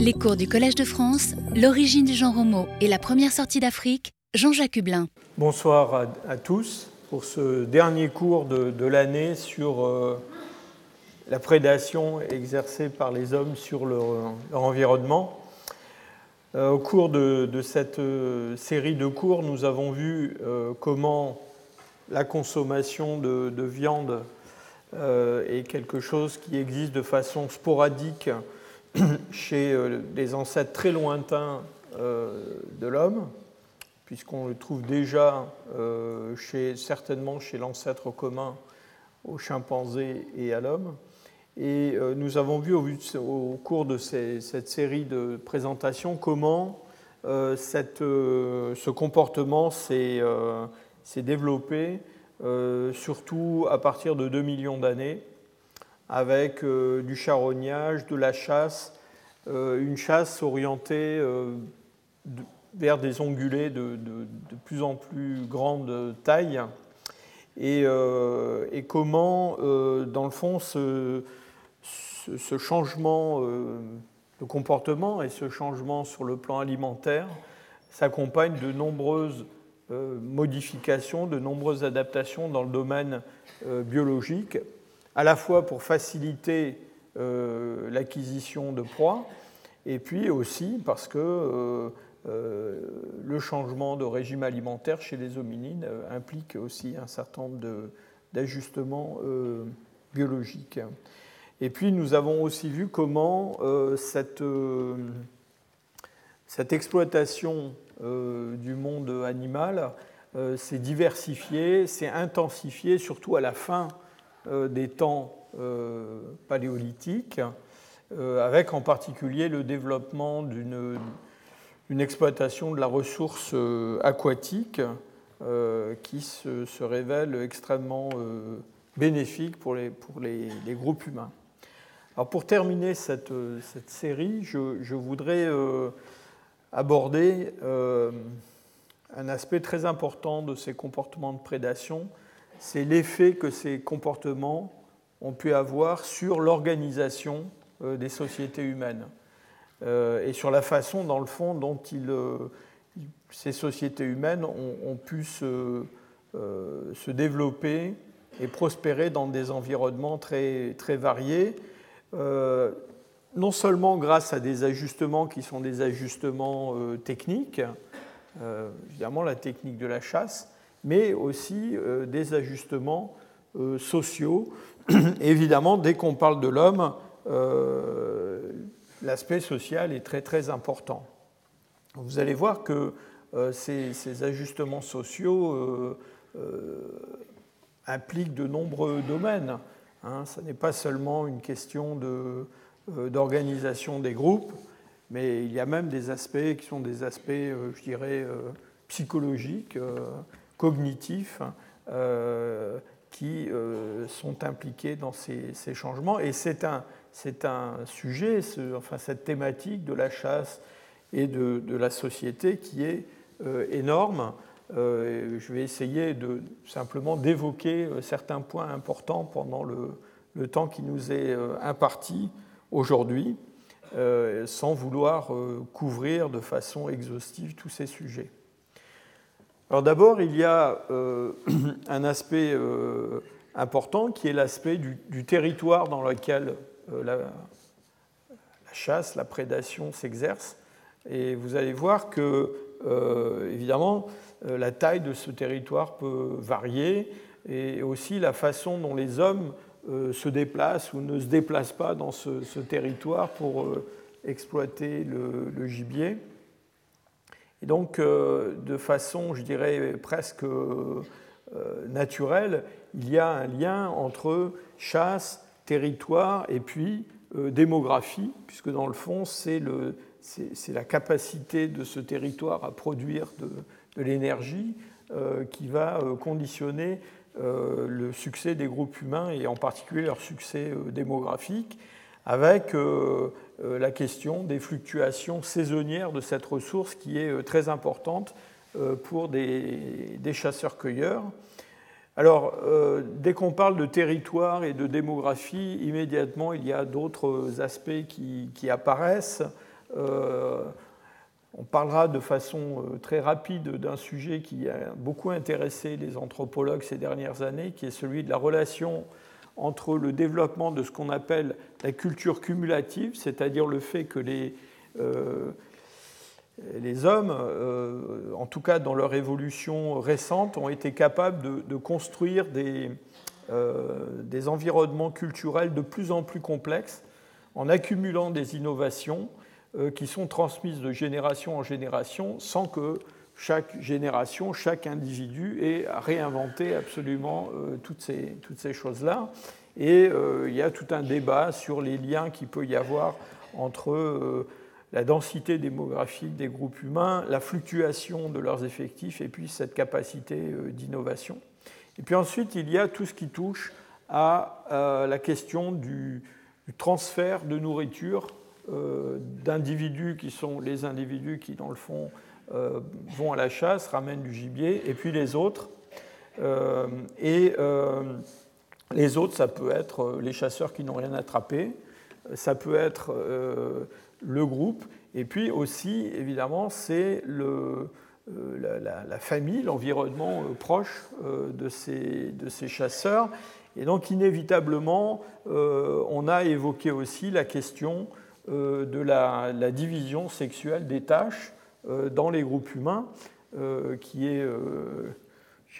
Les cours du Collège de France, l'origine du genre homo et la première sortie d'Afrique, Jean-Jacques Hublin. Bonsoir à, tous pour ce dernier cours de, l'année sur euh, la prédation exercée par les hommes sur leur, environnement. Euh, au cours de, cette euh, série de cours, nous avons vu comment la consommation de, de viande est quelque chose qui existe de façon sporadique chez des ancêtres très lointains de l'homme, puisqu'on le trouve déjà euh, chez, certainement chez l'ancêtre commun aux chimpanzés et à l'homme. Et euh, nous avons vu au, cours de cette série de présentations comment euh, ce comportement s'est développé, surtout à partir de 2 millions d'années, avec du charognage, de la chasse, une chasse orientée vers des ongulés de, plus en plus grande taille. Et, euh, comment, euh, dans le fond, ce, changement euh, de comportement et ce changement sur le plan alimentaire s'accompagne de nombreuses modifications, de nombreuses adaptations dans le domaine biologique, à la fois pour faciliter l'acquisition de proies, et puis aussi parce que euh, le changement de régime alimentaire chez les hominines euh, implique aussi un certain nombre d'ajustements euh, biologiques. Et puis nous avons aussi vu comment cette, cette, exploitation du monde animal s'est diversifiée, s'est intensifiée, surtout à la fin des temps paléolithiques, avec en particulier le développement d'une une exploitation de la ressource euh, aquatique euh, qui se, révèle extrêmement euh, bénéfique pour les, groupes humains. Pour terminer cette, série, je voudrais aborder un aspect très important de ces comportements de prédation, c'est l'effet que ces comportements ont pu avoir sur l'organisation des sociétés humaines. Euh, et sur la façon, dans le fond, dont euh, ces sociétés humaines ont, pu se, euh, se, développer et prospérer dans des environnements très, très variés, non seulement grâce à des ajustements qui sont des ajustements techniques, évidemment la technique de la chasse, mais aussi des ajustements sociaux. évidemment, dès qu'on parle de l'homme, l'aspect social est très très important. Vous allez voir que euh, ces, ajustements sociaux euh, euh, impliquent de nombreux domaines. Hein. Ce n'est pas seulement une question d'organisation des groupes, mais il y a même des aspects qui sont des aspects, je dirais, psychologiques, cognitifs, qui sont impliqués dans ces, changements. Et c'est un, un sujet, enfin cette thématique de la chasse et de, la société qui est euh, énorme. Euh, je vais essayer de, simplement d'évoquer euh, certains points importants pendant le, temps qui nous est imparti aujourd'hui, sans vouloir couvrir de façon exhaustive tous ces sujets. Alors d'abord, il y a un aspect important qui est l'aspect du, territoire dans lequel euh, la, chasse, la prédation s'exerce. Et vous allez voir que, euh, évidemment, euh, la taille de ce territoire peut varier et aussi la façon dont les hommes se déplacent ou ne se déplacent pas dans ce, territoire pour exploiter le, gibier. Et donc, de façon, je dirais, presque naturelle, il y a un lien entre chasse, territoire et puis euh, démographie, puisque dans le fond, c'est la capacité de ce territoire à produire de, l'énergie euh, qui va euh, conditionner le succès des groupes humains et en particulier leur succès démographique, avec la question des fluctuations saisonnières de cette ressource qui est très importante pour des chasseurs-cueilleurs. Alors, euh, dès qu'on parle de territoire et de démographie, immédiatement, il y a d'autres aspects qui, apparaissent. on parlera de façon très rapide d'un sujet qui a beaucoup intéressé les anthropologues ces dernières années, qui est celui de la relation entre le développement de ce qu'on appelle la culture cumulative, c'est-à-dire le fait que les, les hommes, euh, en tout cas dans leur évolution récente, ont été capables de, construire euh, des, environnements culturels de plus en plus complexes en accumulant des innovations euh, qui sont transmises de génération en génération sans que chaque génération, chaque individu ait à réinventer absolument toutes ces, toutes ces choses-là. Et il y a tout un débat sur les liens qu'il peut y avoir entre la densité démographique des groupes humains, la fluctuation de leurs effectifs et puis cette capacité euh, d'innovation. Et puis ensuite, il y a tout ce qui touche à euh, la question du, transfert de nourriture euh, d'individus qui sont les individus qui, dans le fond, vont à la chasse, ramènent du gibier, et puis les autres. et les autres, ça peut être les chasseurs qui n'ont rien attrapé, ça peut être le groupe. Et puis aussi, évidemment, c'est euh, la, famille, l'environnement euh, proche euh, de ces, de ces chasseurs. Et donc, inévitablement, on a évoqué aussi la question de la, division sexuelle des tâches dans les groupes humains, qui est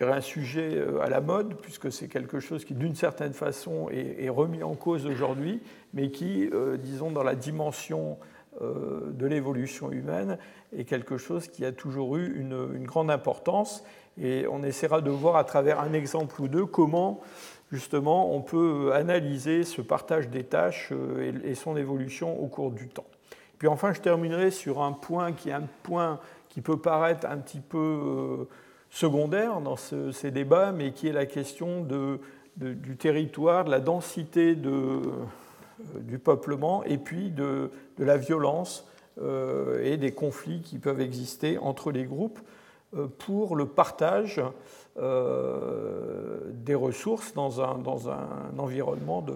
un sujet à la mode, puisque c'est quelque chose qui, d'une certaine façon, est, remis en cause aujourd'hui, mais qui, disons, dans la dimension euh, de l'évolution humaine est quelque chose qui a toujours eu une, grande importance. Et on essaiera de voir à travers un exemple ou deux comment justement on peut analyser ce partage des tâches euh, et son évolution au cours du temps. Puis enfin, je terminerai sur un point qui est un point qui peut paraître un petit peu euh, secondaire dans ces débats, mais qui est la question du territoire, de la densité de, euh, du peuplement et puis de, la violence euh, et des conflits qui peuvent exister entre les groupes pour le partage des ressources dans un, dans un environnement de,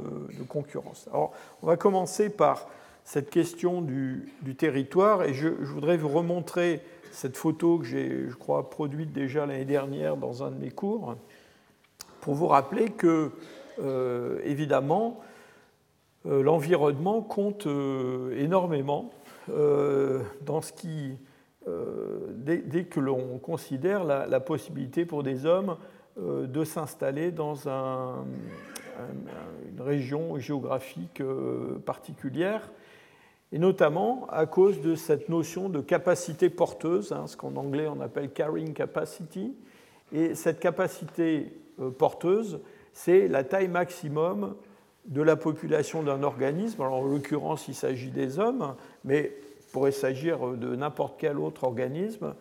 concurrence. Alors, on va commencer par cette question du, territoire. Et je, voudrais vous remontrer cette photo que j'ai, je crois, produite déjà l'année dernière dans un de mes cours pour vous rappeler que, évidemment, euh, l'environnement compte euh, énormément euh, dans ce qui, dès, que l'on considère la, possibilité pour des hommes de s'installer dans une région géographique particulière, et notamment à cause de cette notion de capacité porteuse, hein, ce qu'en anglais on appelle carrying capacity. Et cette capacité porteuse, c'est la taille maximum de la population d'un organisme, alors en l'occurrence il s'agit des hommes, mais il pourrait s'agir de n'importe quel autre organisme,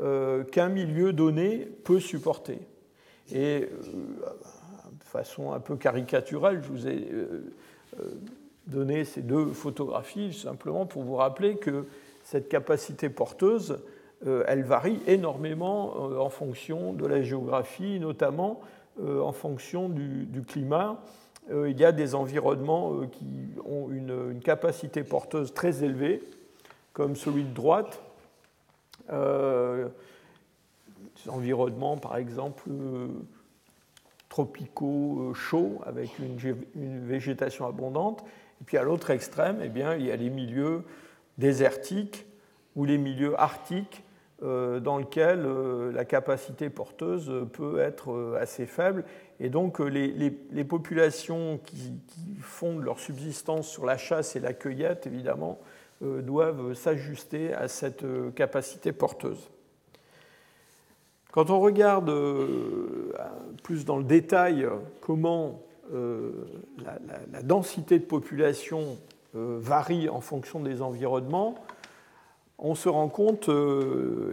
euh, qu'un milieu donné peut supporter. Et euh, de façon un peu caricaturale, je vous ai euh, donné ces deux photographies simplement pour vous rappeler que cette capacité porteuse, elle varie énormément en fonction de la géographie, notamment en fonction du climat. Euh, il y a des environnements euh, qui ont une, capacité porteuse très élevée, comme celui de droite. Euh, des environnements, par exemple, tropicaux chauds, avec une, végétation abondante. Et puis à l'autre extrême, eh bien, il y a les milieux désertiques ou les milieux arctiques dans lesquels la capacité porteuse peut être assez faible et donc euh, les, populations qui, fondent leur subsistance sur la chasse et la cueillette, évidemment, euh, doivent s'ajuster à cette euh, capacité porteuse. Quand on regarde plus dans le détail comment la, densité de population varie en fonction des environnements, on se rend compte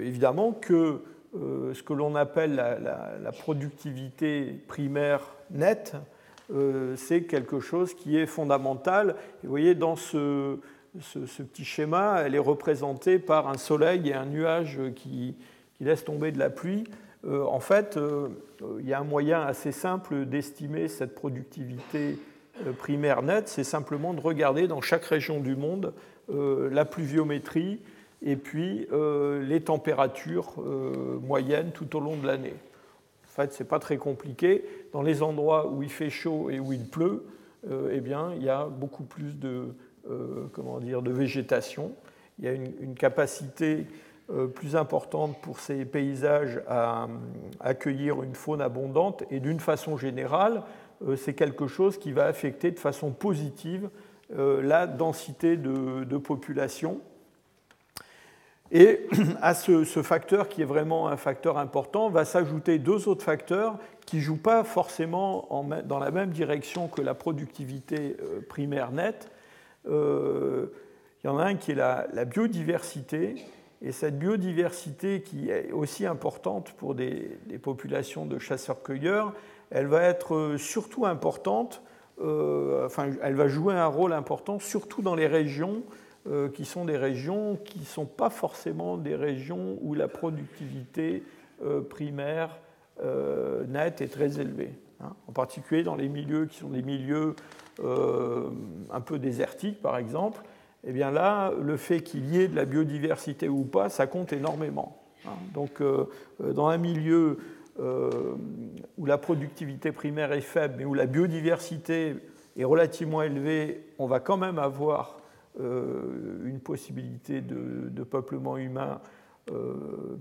évidemment que euh, ce que l'on appelle la, productivité primaire nette, euh, c'est quelque chose qui est fondamental. vous voyez, dans ce, petit schéma, elle est représentée par un soleil et un nuage qui, laisse tomber de la pluie. Euh, en fait, il y a un moyen assez simple d'estimer cette productivité primaire nette, c'est simplement de regarder dans chaque région du monde la pluviométrie et puis les températures moyennes tout au long de l'année. En fait, ce n'est pas très compliqué. Dans les endroits où il fait chaud et où il pleut, eh bien, il y a beaucoup plus de, comment dire, de végétation. Il y a une capacité euh, plus importante pour ces paysages à, euh, accueillir une faune abondante et d'une façon générale, euh, c'est quelque chose qui va affecter de façon positive la densité de, population. Et à ce, facteur qui est vraiment un facteur important, va s'ajouter deux autres facteurs qui ne jouent pas forcément dans la même direction que la productivité primaire nette. il y en a un qui est la biodiversité et cette biodiversité qui est aussi importante pour des, populations de chasseurs-cueilleurs, elle va être surtout importante, euh, enfin, elle va jouer un rôle important surtout dans les régions euh, qui sont des régions qui ne sont pas forcément des régions où la productivité euh, primaire nette est très élevée. Hein. En particulier dans les milieux qui sont des milieux un peu désertiques, par exemple, eh bien là, le fait qu'il y ait de la biodiversité ou pas, ça compte énormément. Hein. Donc, euh, euh, dans un milieu euh, où la productivité primaire est faible, mais où la biodiversité est relativement élevée, on va quand même avoir une possibilité de, peuplement humain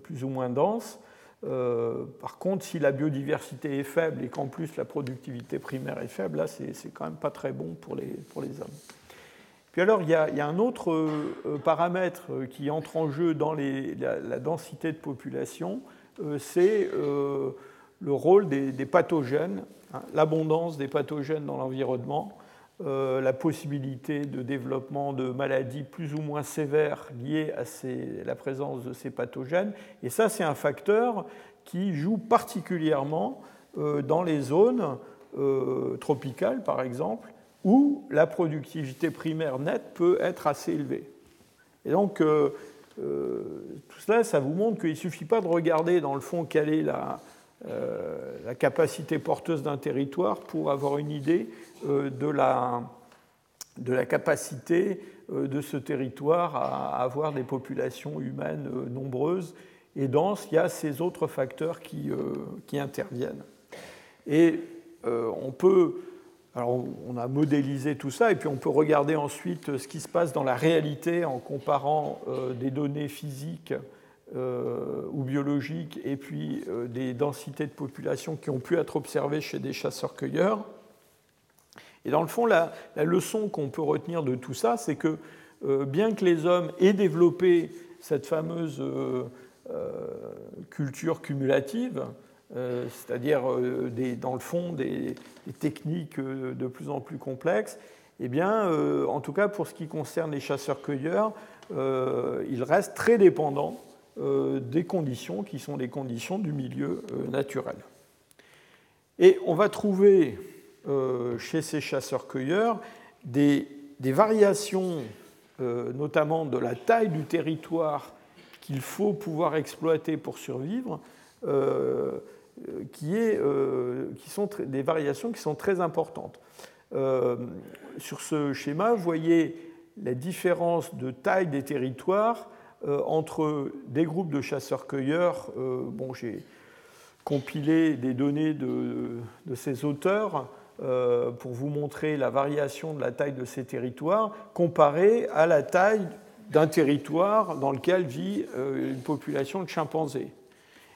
plus ou moins dense. par contre, si la biodiversité est faible et qu'en plus la productivité primaire est faible, là, c'est quand même pas très bon pour les, pour les hommes. Puis alors, il y a, un autre euh, euh, paramètre euh, qui entre en jeu dans la, densité de population, c'est le rôle des, pathogènes, hein, l'abondance des pathogènes dans l'environnement, la possibilité de développement de maladies plus ou moins sévères liées à la présence de ces pathogènes. Et ça, c'est un facteur qui joue particulièrement dans les zones tropicales, par exemple, où la productivité primaire nette peut être assez élevée. Et donc, euh, euh, tout cela, ça vous montre qu'il ne suffit pas de regarder dans le fond quelle est la, euh, capacité porteuse d'un territoire pour avoir une idée de, la, de la capacité de ce territoire à avoir des populations humaines nombreuses et denses. Il y a ces autres facteurs qui, qui interviennent. Et on peut alors on a modélisé tout ça et puis on peut regarder ensuite ce qui se passe dans la réalité en comparant euh, des données physiques euh, ou biologiques et puis euh, des densités de population qui ont pu être observées chez des chasseurs-cueilleurs. Et dans le fond, la leçon qu'on peut retenir de tout ça, c'est que bien que les hommes aient développé cette fameuse culture cumulative, euh, c'est-à-dire euh, dans le fond des, techniques euh, de plus en plus complexes, eh bien, en tout cas pour ce qui concerne les chasseurs-cueilleurs, ils restent très dépendants des conditions qui sont les conditions du milieu naturel. Et on va trouver chez ces chasseurs-cueilleurs des, variations, notamment de la taille du territoire qu'il faut pouvoir exploiter pour survivre, qui, est, euh, qui sont des variations qui sont très importantes. Euh, sur ce schéma, vous voyez la différence de taille des territoires entre des groupes de chasseurs-cueilleurs. bon, j'ai compilé des données de ces auteurs pour vous montrer la variation de la taille de ces territoires comparée à la taille d'un territoire dans lequel vit une population de chimpanzés.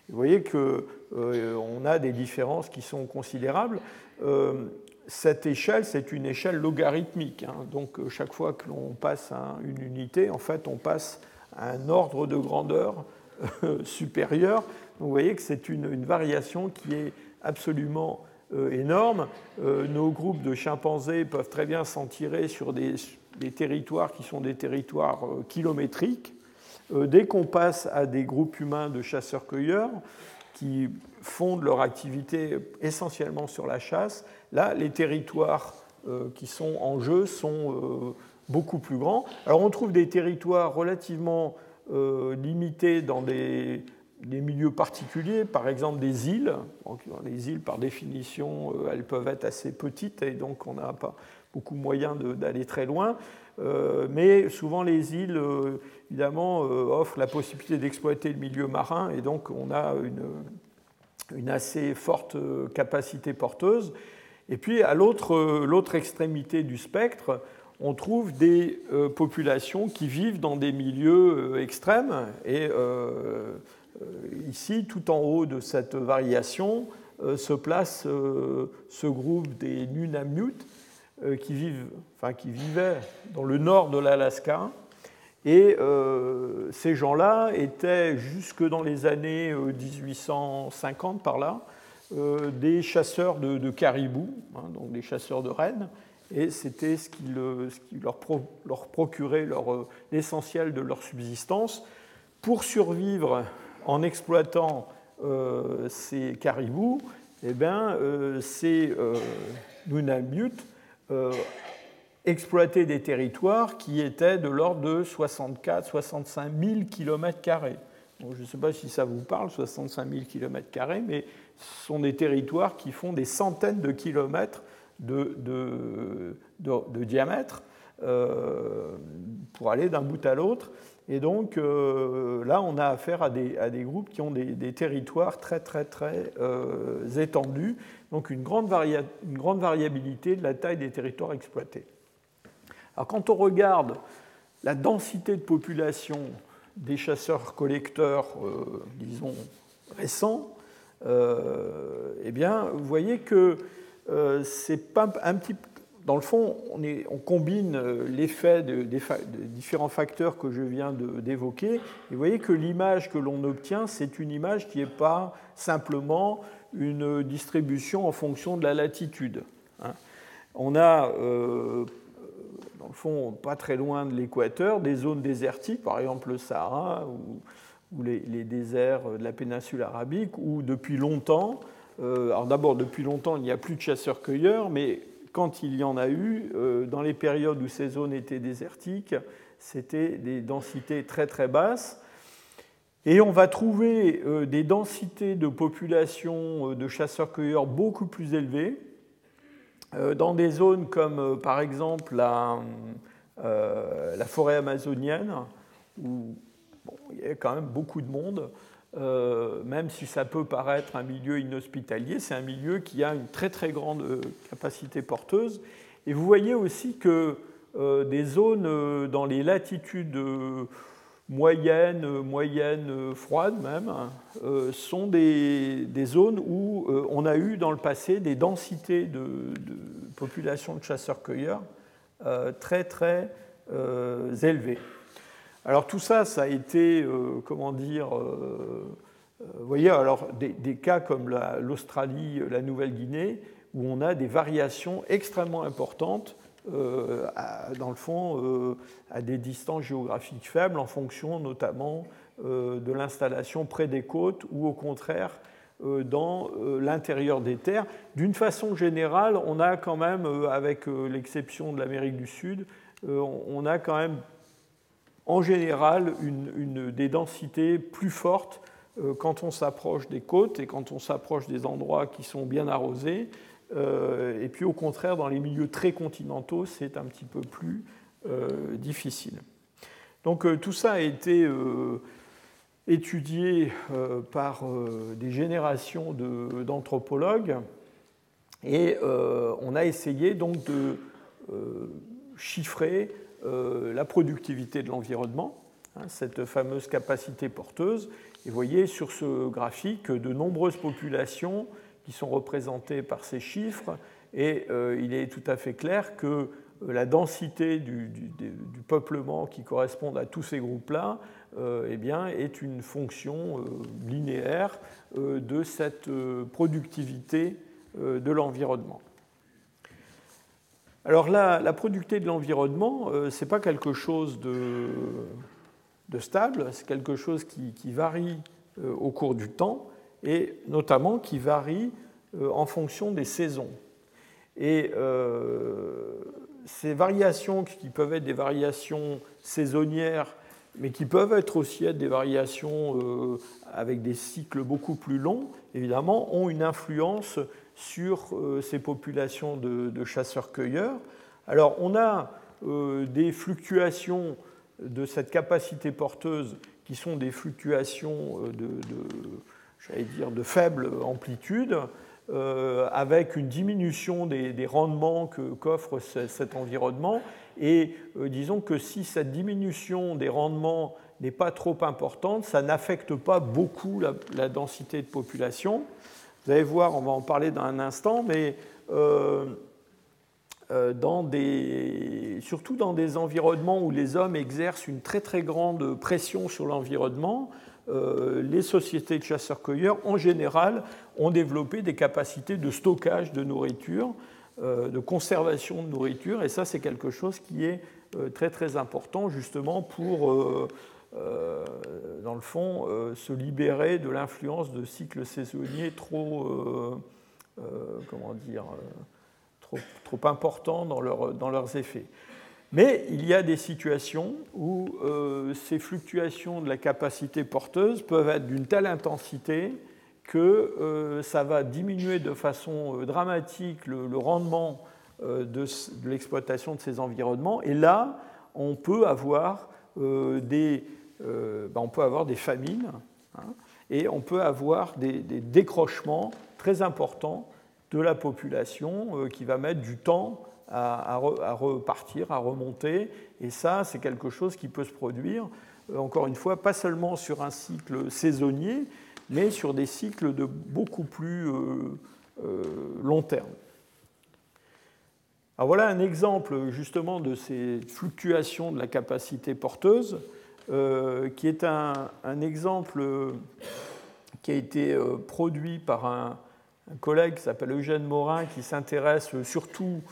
Vous voyez qu'on euh, a des différences qui sont considérables. Euh, cette échelle, c'est une échelle logarithmique. Hein. donc euh, chaque fois que l'on passe à une unité, en fait, on passe à un ordre de grandeur supérieur. vous voyez que c'est une, variation qui est absolument énorme. nos groupes de chimpanzés peuvent très bien s'en tirer sur des, territoires qui sont des territoires kilométriques. Euh, dès qu'on passe à des groupes humains de chasseurs-cueilleurs qui fondent leur activité essentiellement sur la chasse, là, les territoires euh, qui sont en jeu sont euh, beaucoup plus grands. Alors on trouve des territoires relativement limités dans des, milieux particuliers, par exemple des îles. les îles, par définition, elles peuvent être assez petites et donc on n'a pas beaucoup moyen d'aller très loin. mais souvent les îles, évidemment, offrent la possibilité d'exploiter le milieu marin, et donc on a une, assez forte capacité porteuse. Et puis à l'autre extrémité du spectre, on trouve des euh, populations qui vivent dans des milieux euh, extrêmes. Et euh, ici, tout en haut de cette variation, se place ce groupe des Nunamut qui, vivent, enfin, qui vivaient dans le nord de l'Alaska. Et ces gens-là étaient, jusque dans les années 1850 par là, des chasseurs de, caribous, hein, donc des chasseurs de rennes, et c'était ce qui, leur, procurait euh, l'essentiel de leur subsistance. Pour survivre en exploitant euh, ces caribous, eh bien, euh, ces Nunamut exploitaient des territoires qui étaient de l'ordre de 64-65 000 km. je ne sais pas si ça vous parle, 65 000 km, mais ce sont des territoires qui font des centaines de kilomètres de, de, diamètre euh, pour aller d'un bout à l'autre. Et donc euh, là, on a affaire à des, à des, groupes qui ont des, territoires très très très euh, étendus, donc une grande, une grande, variabilité de la taille des territoires exploités. Alors quand on regarde la densité de population des chasseurs-collecteurs, disons, récents, eh bien, vous voyez que euh, c'est pas un petit dans le fond, on, combine euh, l'effet de, différents facteurs que je viens d'évoquer. Et vous voyez que l'image que l'on obtient, c'est une image qui n'est pas simplement une distribution en fonction de la latitude. Hein. On a, euh, dans fond, pas très loin de l'équateur, des zones désertiques, par exemple le Sahara ou, les, les, déserts de la péninsule arabique, où depuis longtemps, euh, alors d'abord, depuis longtemps, il n'y a plus de chasseurs-cueilleurs, mais quand il y en a eu, euh, dans les périodes où ces zones étaient désertiques, c'était des densités très très basses. Et on va trouver euh, des densités de population de chasseurs-cueilleurs beaucoup plus élevées, dans des zones comme par exemple la, la forêt amazonienne, où il y a quand même beaucoup de monde. Euh, même si ça peut paraître un milieu inhospitalier, c'est un milieu qui a une très très grande euh, capacité porteuse. Et vous voyez aussi que euh, des zones dans les latitudes moyennes, moyennes froides même, sont des, zones où on a eu dans le passé des densités de, population de chasseurs-cueilleurs très très élevées. Alors tout ça, ça a été, euh, comment dire, euh, euh, vous voyez, alors des, cas comme l'Australie, la, Nouvelle-Guinée, où on a des variations extrêmement importantes, dans le fond, à des distances géographiques faibles, en fonction notamment de l'installation près des côtes ou au contraire dans l'intérieur des terres. D'une façon générale, on a quand même, avec l'exception de l'Amérique du Sud, on a quand même en général des densités plus fortes euh, quand on s'approche des côtes et quand on s'approche des endroits qui sont bien arrosés. Euh, et puis au contraire, dans les milieux très continentaux, c'est un petit peu plus euh, difficile. Donc tout ça a été étudié par des générations d'anthropologues et on a essayé donc de chiffrer euh, la productivité de l'environnement, hein, cette fameuse capacité porteuse. Et vous voyez sur ce graphique de nombreuses populations qui sont représentées par ces chiffres, et euh, il est tout à fait clair que euh, la densité du, peuplement qui correspond à tous ces groupes-là eh bien, est une fonction linéaire de cette productivité de l'environnement. Alors la productivité de l'environnement, euh, ce n'est pas quelque chose de, stable, c'est quelque chose qui, varie euh, au cours du temps et notamment qui varie euh, en fonction des saisons. Et ces variations qui peuvent être des variations saisonnières, mais qui peuvent être aussi être des variations avec des cycles beaucoup plus longs, évidemment, ont une influence sur euh, ces populations de, chasseurs-cueilleurs. Alors on a des fluctuations de cette capacité porteuse qui sont des fluctuations de, dire, de faible amplitude, avec une diminution des, rendements qu'offre cet environnement. Et disons que si cette diminution des rendements n'est pas trop importante, ça n'affecte pas beaucoup la, densité de population. Vous allez voir, on va en parler dans un instant, mais euh, euh, surtout dans des environnements où les hommes exercent une très très grande pression sur l'environnement, euh, les sociétés de chasseurs-cueilleurs, en général, ont développé des capacités de stockage de nourriture, de conservation de nourriture, et ça c'est quelque chose qui est très très important justement pour euh, dans le fond, euh, se libérer de l'influence de cycles saisonniers trop, euh, comment dire, trop, trop importants dans, leur, dans, leurs effets. Mais il y a des situations où ces fluctuations de la capacité porteuse peuvent être d'une telle intensité que ça va diminuer de façon dramatique le, rendement de, l'exploitation de ces environnements. Et là, on peut avoir des euh, ben, on peut avoir des famines hein, et on peut avoir des, décrochements très importants de la population euh, qui va mettre du temps à, repartir, à remonter. Et ça, c'est quelque chose qui peut se produire, euh, encore une fois, pas seulement sur un cycle saisonnier, mais sur des cycles de beaucoup plus long terme. Alors voilà un exemple justement de ces fluctuations de la capacité porteuse. Euh, qui est un, exemple qui a été euh, produit par un, collègue qui s'appelle Eugène Morin, qui s'intéresse surtout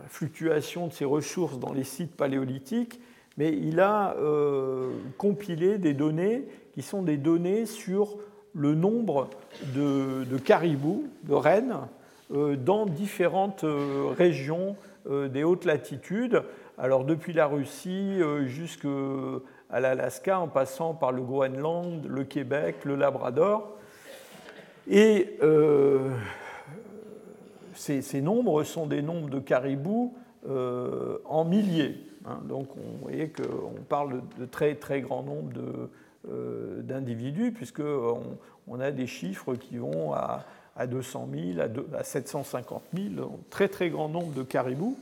la fluctuation de ces ressources dans les sites paléolithiques, mais il a euh, compilé des données qui sont des données sur le nombre de, caribous, de rennes, dans différentes régions des hautes latitudes alors depuis la Russie euh, jusqu'à l'Alaska, en passant par le Groenland, le Québec, le Labrador. Et euh, ces, nombres sont des nombres de caribous euh, en milliers. Hein. donc on voyez qu'on parle de très très grand nombre d'individus, puisqu'on on a des chiffres qui vont à, 200 000, à, à 750 000, très très grand nombre de caribous.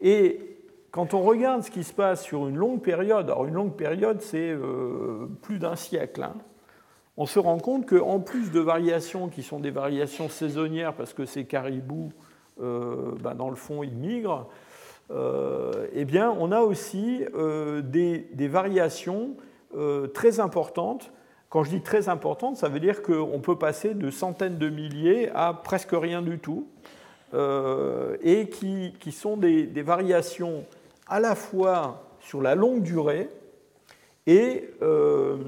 Et quand on regarde ce qui se passe sur une longue période, alors une longue période c'est euh, plus d'un siècle, hein, on se rend compte qu'en plus de variations qui sont des variations saisonnières parce que ces caribous, euh, ben, dans le fond, ils migrent, euh, eh bien, on a aussi des, des, variations très importantes. Quand je dis très importantes, ça veut dire qu'on peut passer de centaines de milliers à presque rien du tout, et qui, sont des, variations à la fois sur la longue durée et, euh,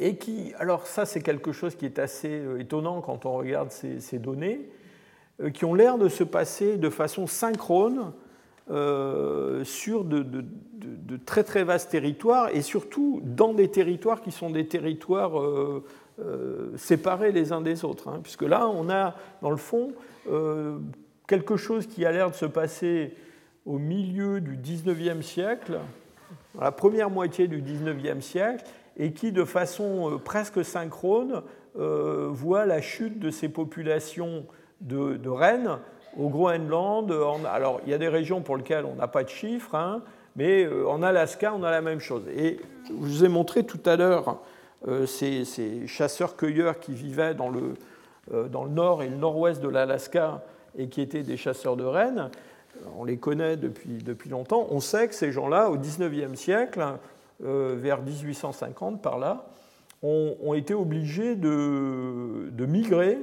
et qui, alors ça c'est quelque chose qui est assez euh, étonnant quand on regarde ces, données, euh, qui ont l'air de se passer de façon synchrone sur de, très très vastes territoires et surtout dans des territoires qui sont des territoires séparés les uns des autres. Hein, puisque là on a dans le fond quelque chose qui a l'air de se passer au milieu du 19e siècle, dans la première moitié du 19e siècle, et qui, de façon euh, presque synchrone, euh, voit la chute de ces populations de, rennes au Groenland. alors, il y a des régions pour lesquelles on n'a pas de chiffres, hein, mais euh, en Alaska, on a la même chose. Et je vous ai montré tout à l'heure ces, ces chasseurs-cueilleurs qui vivaient dans le, dans le nord et le nord-ouest de l'Alaska et qui étaient des chasseurs de rennes on les connaît depuis, depuis longtemps, on sait que ces gens-là, au XIXe siècle, euh, vers 1850 par là, ont, été obligés de, migrer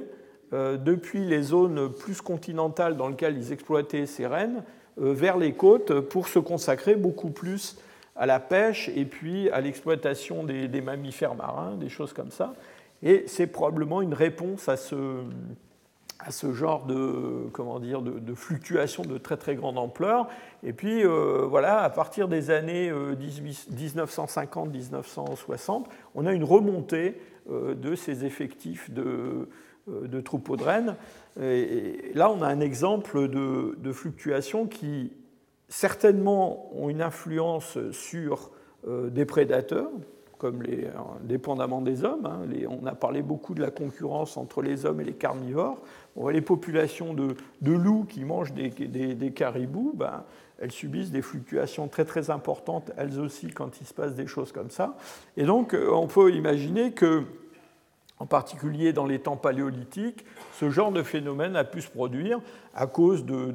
euh, depuis les zones plus continentales dans lesquelles ils exploitaient ces rennes euh, vers les côtes pour se consacrer beaucoup plus à la pêche et puis à l'exploitation des, des mammifères marins, des choses comme ça. Et c'est probablement une réponse à ce, à ce genre de, comment dire, de, fluctuations de très très grande ampleur. Et puis euh, voilà, à partir des années 1950-1960, euh, on a une remontée euh, de ces effectifs de, troupeaux de rennes. Et, là, on a un exemple de, fluctuation qui certainement ont une influence sur des prédateurs, comme les, dépendamment des hommes. Hein, on a parlé beaucoup de la concurrence entre les hommes et les carnivores. les populations de, loups qui mangent des, caribous, ben, elles subissent des fluctuations très très importantes, elles aussi, quand il se passe des choses comme ça. Et donc, euh, on peut imaginer que, en particulier dans les temps paléolithiques, ce genre de phénomène a pu se produire à cause de,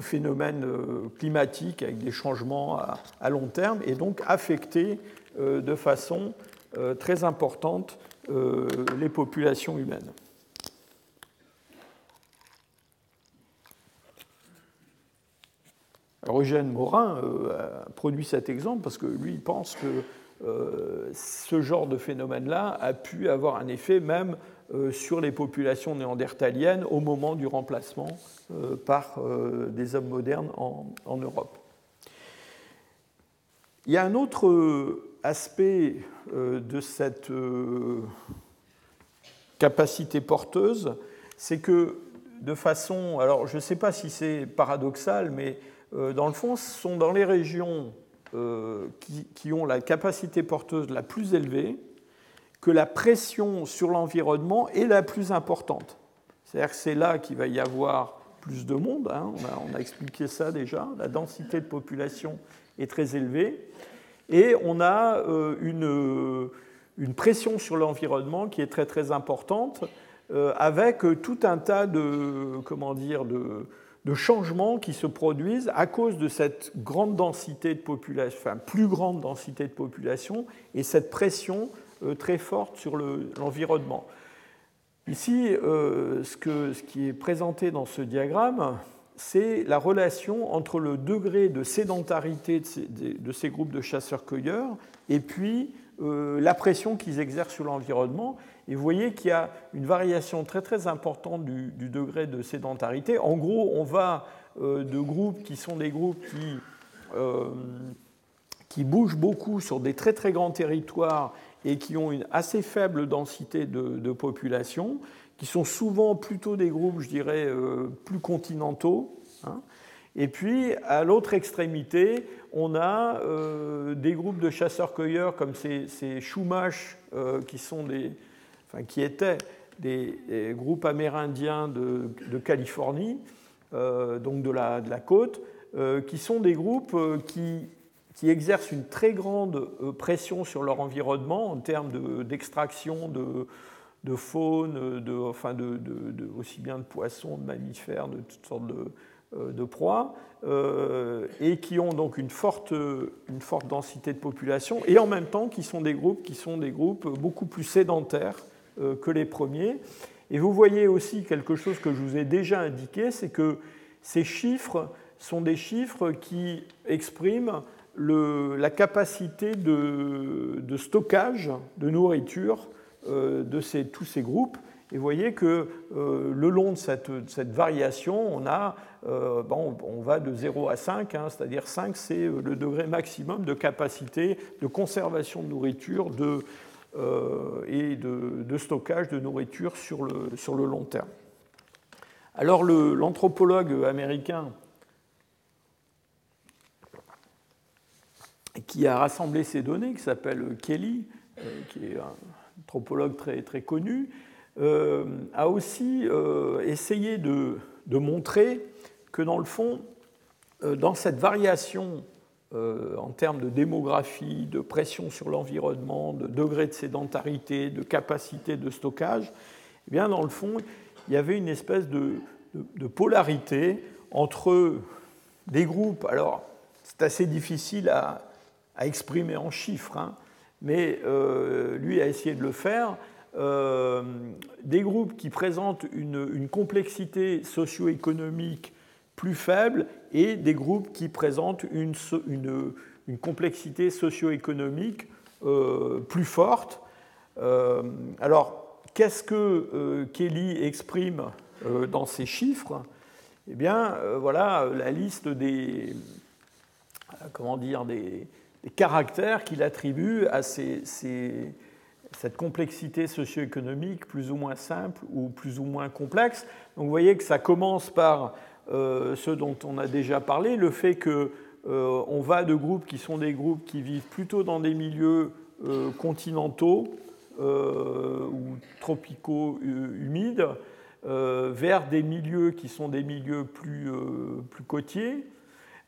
phénomènes euh, climatiques avec des changements à, long terme et donc affecter euh, de façon très importante les populations humaines. Eugène Morin euh, produit cet exemple parce que lui, il pense que euh, ce genre de phénomène-là a pu avoir un effet même euh, sur les populations néandertaliennes au moment du remplacement par des hommes modernes en, Europe. Il y a un autre aspect de cette capacité porteuse, c'est que de façon, alors je ne sais pas si c'est paradoxal, mais euh, dans le fond, ce sont dans les régions euh, qui, ont la capacité porteuse la plus élevée que la pression sur l'environnement est la plus importante. C'est-à-dire que c'est là qu'il va y avoir plus de monde, hein. on, a, expliqué ça déjà, la densité de population est très élevée, et on a euh, une, une, pression sur l'environnement qui est très très importante, avec tout un tas de, comment dire, de, de changements qui se produisent à cause de cette grande densité de population, enfin plus grande densité de population et cette pression euh, très forte sur l'environnement. Ici, euh, ce, qui est présenté dans ce diagramme, c'est la relation entre le degré de sédentarité de ces, groupes de chasseurs-cueilleurs et puis euh, la pression qu'ils exercent sur l'environnement. Et vous voyez qu'il y a une variation très très importante du, degré de sédentarité. En gros, on va euh, de groupes qui sont des groupes qui, euh, qui bougent beaucoup sur des très très grands territoires et qui ont une assez faible densité de, population, qui sont souvent plutôt des groupes, je dirais, euh, plus continentaux. Hein. Et puis, à l'autre extrémité, on a des groupes de chasseurs-cueilleurs comme ces, ces qui sont des, qui étaient des, groupes amérindiens de, Californie, euh, donc de la, côte, euh, qui sont des groupes euh, qui, exercent une très grande pression sur leur environnement en termes d'extraction de, faune, de, enfin de, aussi bien de poissons, de mammifères, de toutes sortes de, proies, et qui ont donc une forte, une forte densité de population, et en même temps qui sont des groupes qui sont des groupes beaucoup plus sédentaires euh, que les premiers. Et vous voyez aussi quelque chose que je vous ai déjà indiqué, c'est que ces chiffres sont des chiffres qui expriment la capacité de, stockage de nourriture euh, de tous ces groupes. Et vous voyez que euh, le long de cette, variation, on, a, bon, on va de 0 à 5, hein, c'est-à-dire 5, c'est le degré maximum de capacité de conservation de nourriture de, euh, et de, stockage de nourriture sur le, sur le long terme. Alors l'anthropologue américain qui a rassemblé ces données, qui s'appelle Kelly, euh, qui est un anthropologue très, très connu, euh, a aussi essayé de, de, montrer que dans le fond, dans cette variation euh, en termes de démographie, de pression sur l'environnement, de degré de sédentarité, de capacité de stockage, eh bien, dans le fond, il y avait une espèce de, polarité entre des groupes. Alors, c'est assez difficile à, exprimer en chiffres, hein, mais euh, lui a essayé de le faire. Euh, des groupes qui présentent une, complexité socio-économique plus faible et des groupes qui présentent une, une, complexité socio-économique euh, plus forte. Alors, qu'est-ce que Kelly exprime dans ces chiffres? Eh bien, voilà la liste des, comment dire, des, caractères qu'il attribue à cette complexité socio-économique plus ou moins simple ou plus ou moins complexe. Donc vous voyez que ça commence par ce dont on a déjà parlé, le fait qu'on va de groupes qui sont des groupes qui vivent plutôt dans des milieux continentaux ou tropicaux humides, vers des milieux qui sont des milieux plus, plus côtiers,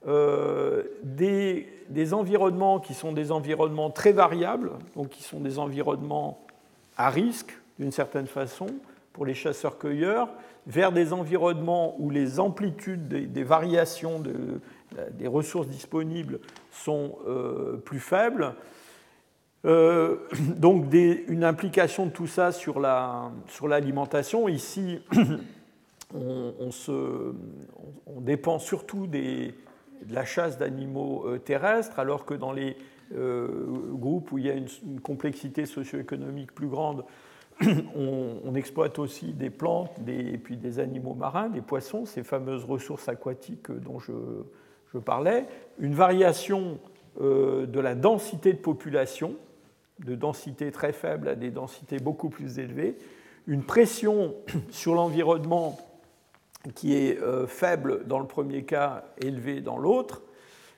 euh, des, environnements qui sont des environnements très variables, donc qui sont des environnements à risque d'une certaine façon pour les chasseurs-cueilleurs, vers des environnements où les amplitudes des, variations des ressources disponibles sont euh, plus faibles. Euh, donc une implication de tout ça sur l'alimentation. La, sur Ici, on, se, on, dépend surtout des, de la chasse d'animaux euh, terrestres, alors que dans les euh, groupes où il y a une, complexité socio-économique plus grande, on, exploite aussi des plantes et puis des animaux marins, des poissons, ces fameuses ressources aquatiques dont je, parlais, une variation euh, de la densité de population, de densité très faible à des densités beaucoup plus élevées, une pression sur l'environnement qui est euh, faible dans le premier cas, élevé dans l'autre.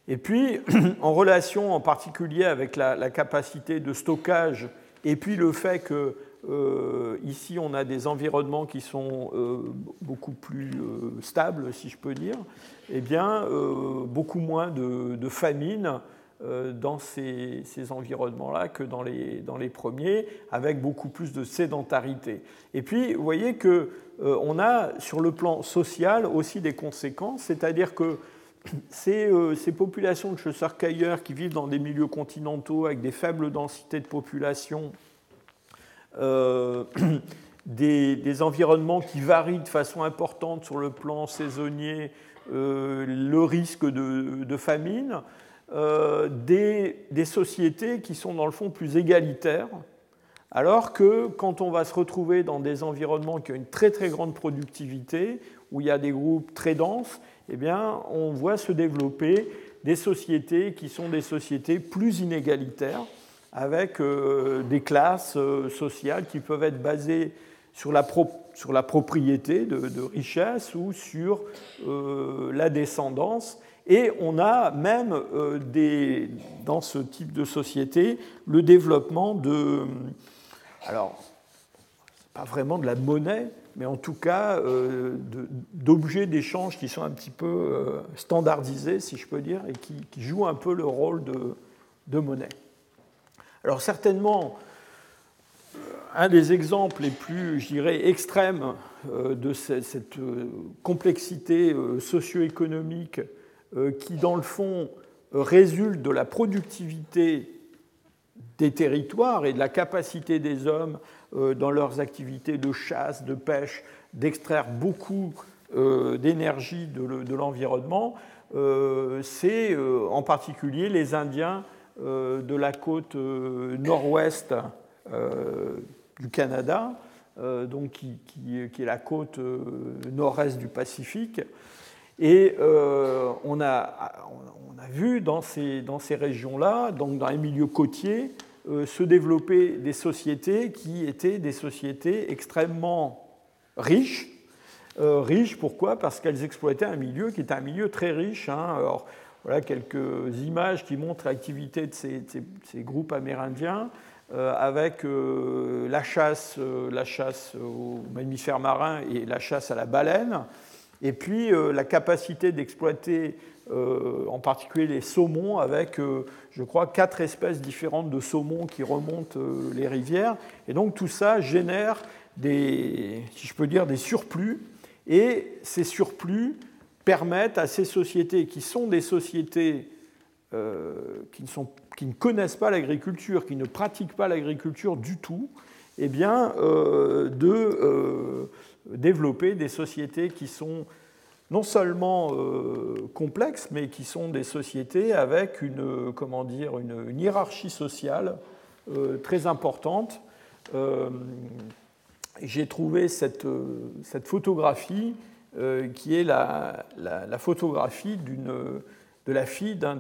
Et puis, en relation en particulier avec la, capacité de stockage et puis le fait que euh, ici on a des environnements qui sont euh, beaucoup plus stables, si je peux dire, eh bien, beaucoup moins de, famine dans ces, environnements-là que dans les, dans les premiers, avec beaucoup plus de sédentarité. Et puis, vous voyez que on a sur le plan social aussi des conséquences, c'est-à-dire que euh, ces, populations de chasseurs-cueilleurs qui vivent dans des milieux continentaux avec des faibles densités de population, euh, des, environnements qui varient de façon importante sur le plan saisonnier, le risque de, famine, des, sociétés qui sont dans le fond plus égalitaires, alors que quand on va se retrouver dans des environnements qui ont une très très grande productivité, où il y a des groupes très denses, eh bien, on voit se développer des sociétés qui sont des sociétés plus inégalitaires, avec euh, des classes euh, sociales qui peuvent être basées sur la, propriété de, richesses ou sur euh, la descendance. Et on a même dans ce type de société le développement de, alors, pas vraiment de la monnaie, mais en tout cas euh, d'objets d'échange qui sont un petit peu euh, standardisés, si je peux dire, et qui, jouent un peu le rôle de, monnaie. Alors certainement, euh, un des exemples les plus, je dirais, extrêmes de cette, complexité socio-économique qui, dans le fond, résulte de la productivité des territoires et de la capacité des hommes euh, dans leurs activités de chasse, de pêche, d'extraire beaucoup euh, d'énergie de l'environnement, euh, c'est en particulier les Indiens de la côte nord-ouest du Canada, donc qui, est la côte nord-est du Pacifique. Et on a, on, a, vu dans ces, dans ces régions-là, donc dans les milieux côtiers, euh, se développer des sociétés qui étaient des sociétés extrêmement riches. Euh, riches, pourquoi? Parce qu'elles exploitaient un milieu qui était un milieu très riche. Hein. Alors, voilà quelques images qui montrent l'activité de ces, groupes amérindiens euh, avec la chasse, la chasse aux mammifères marins et la chasse à la baleine, et puis la capacité d'exploiter euh, en particulier les saumons, avec, euh, je crois, quatre espèces différentes de saumons qui remontent euh, les rivières. Et donc tout ça génère des, si je peux dire, des surplus. Et ces surplus permettent à ces sociétés, qui sont des sociétés qui, ne sont, qui, ne connaissent pas l'agriculture, qui ne pratiquent pas l'agriculture du tout, eh bien, de développer des sociétés qui sont non seulement euh, complexes, mais qui sont des sociétés avec une, comment dire, une, hiérarchie sociale euh, très importante. Euh, j'ai trouvé cette, cette photographie qui est la, la, photographie de la fille d'un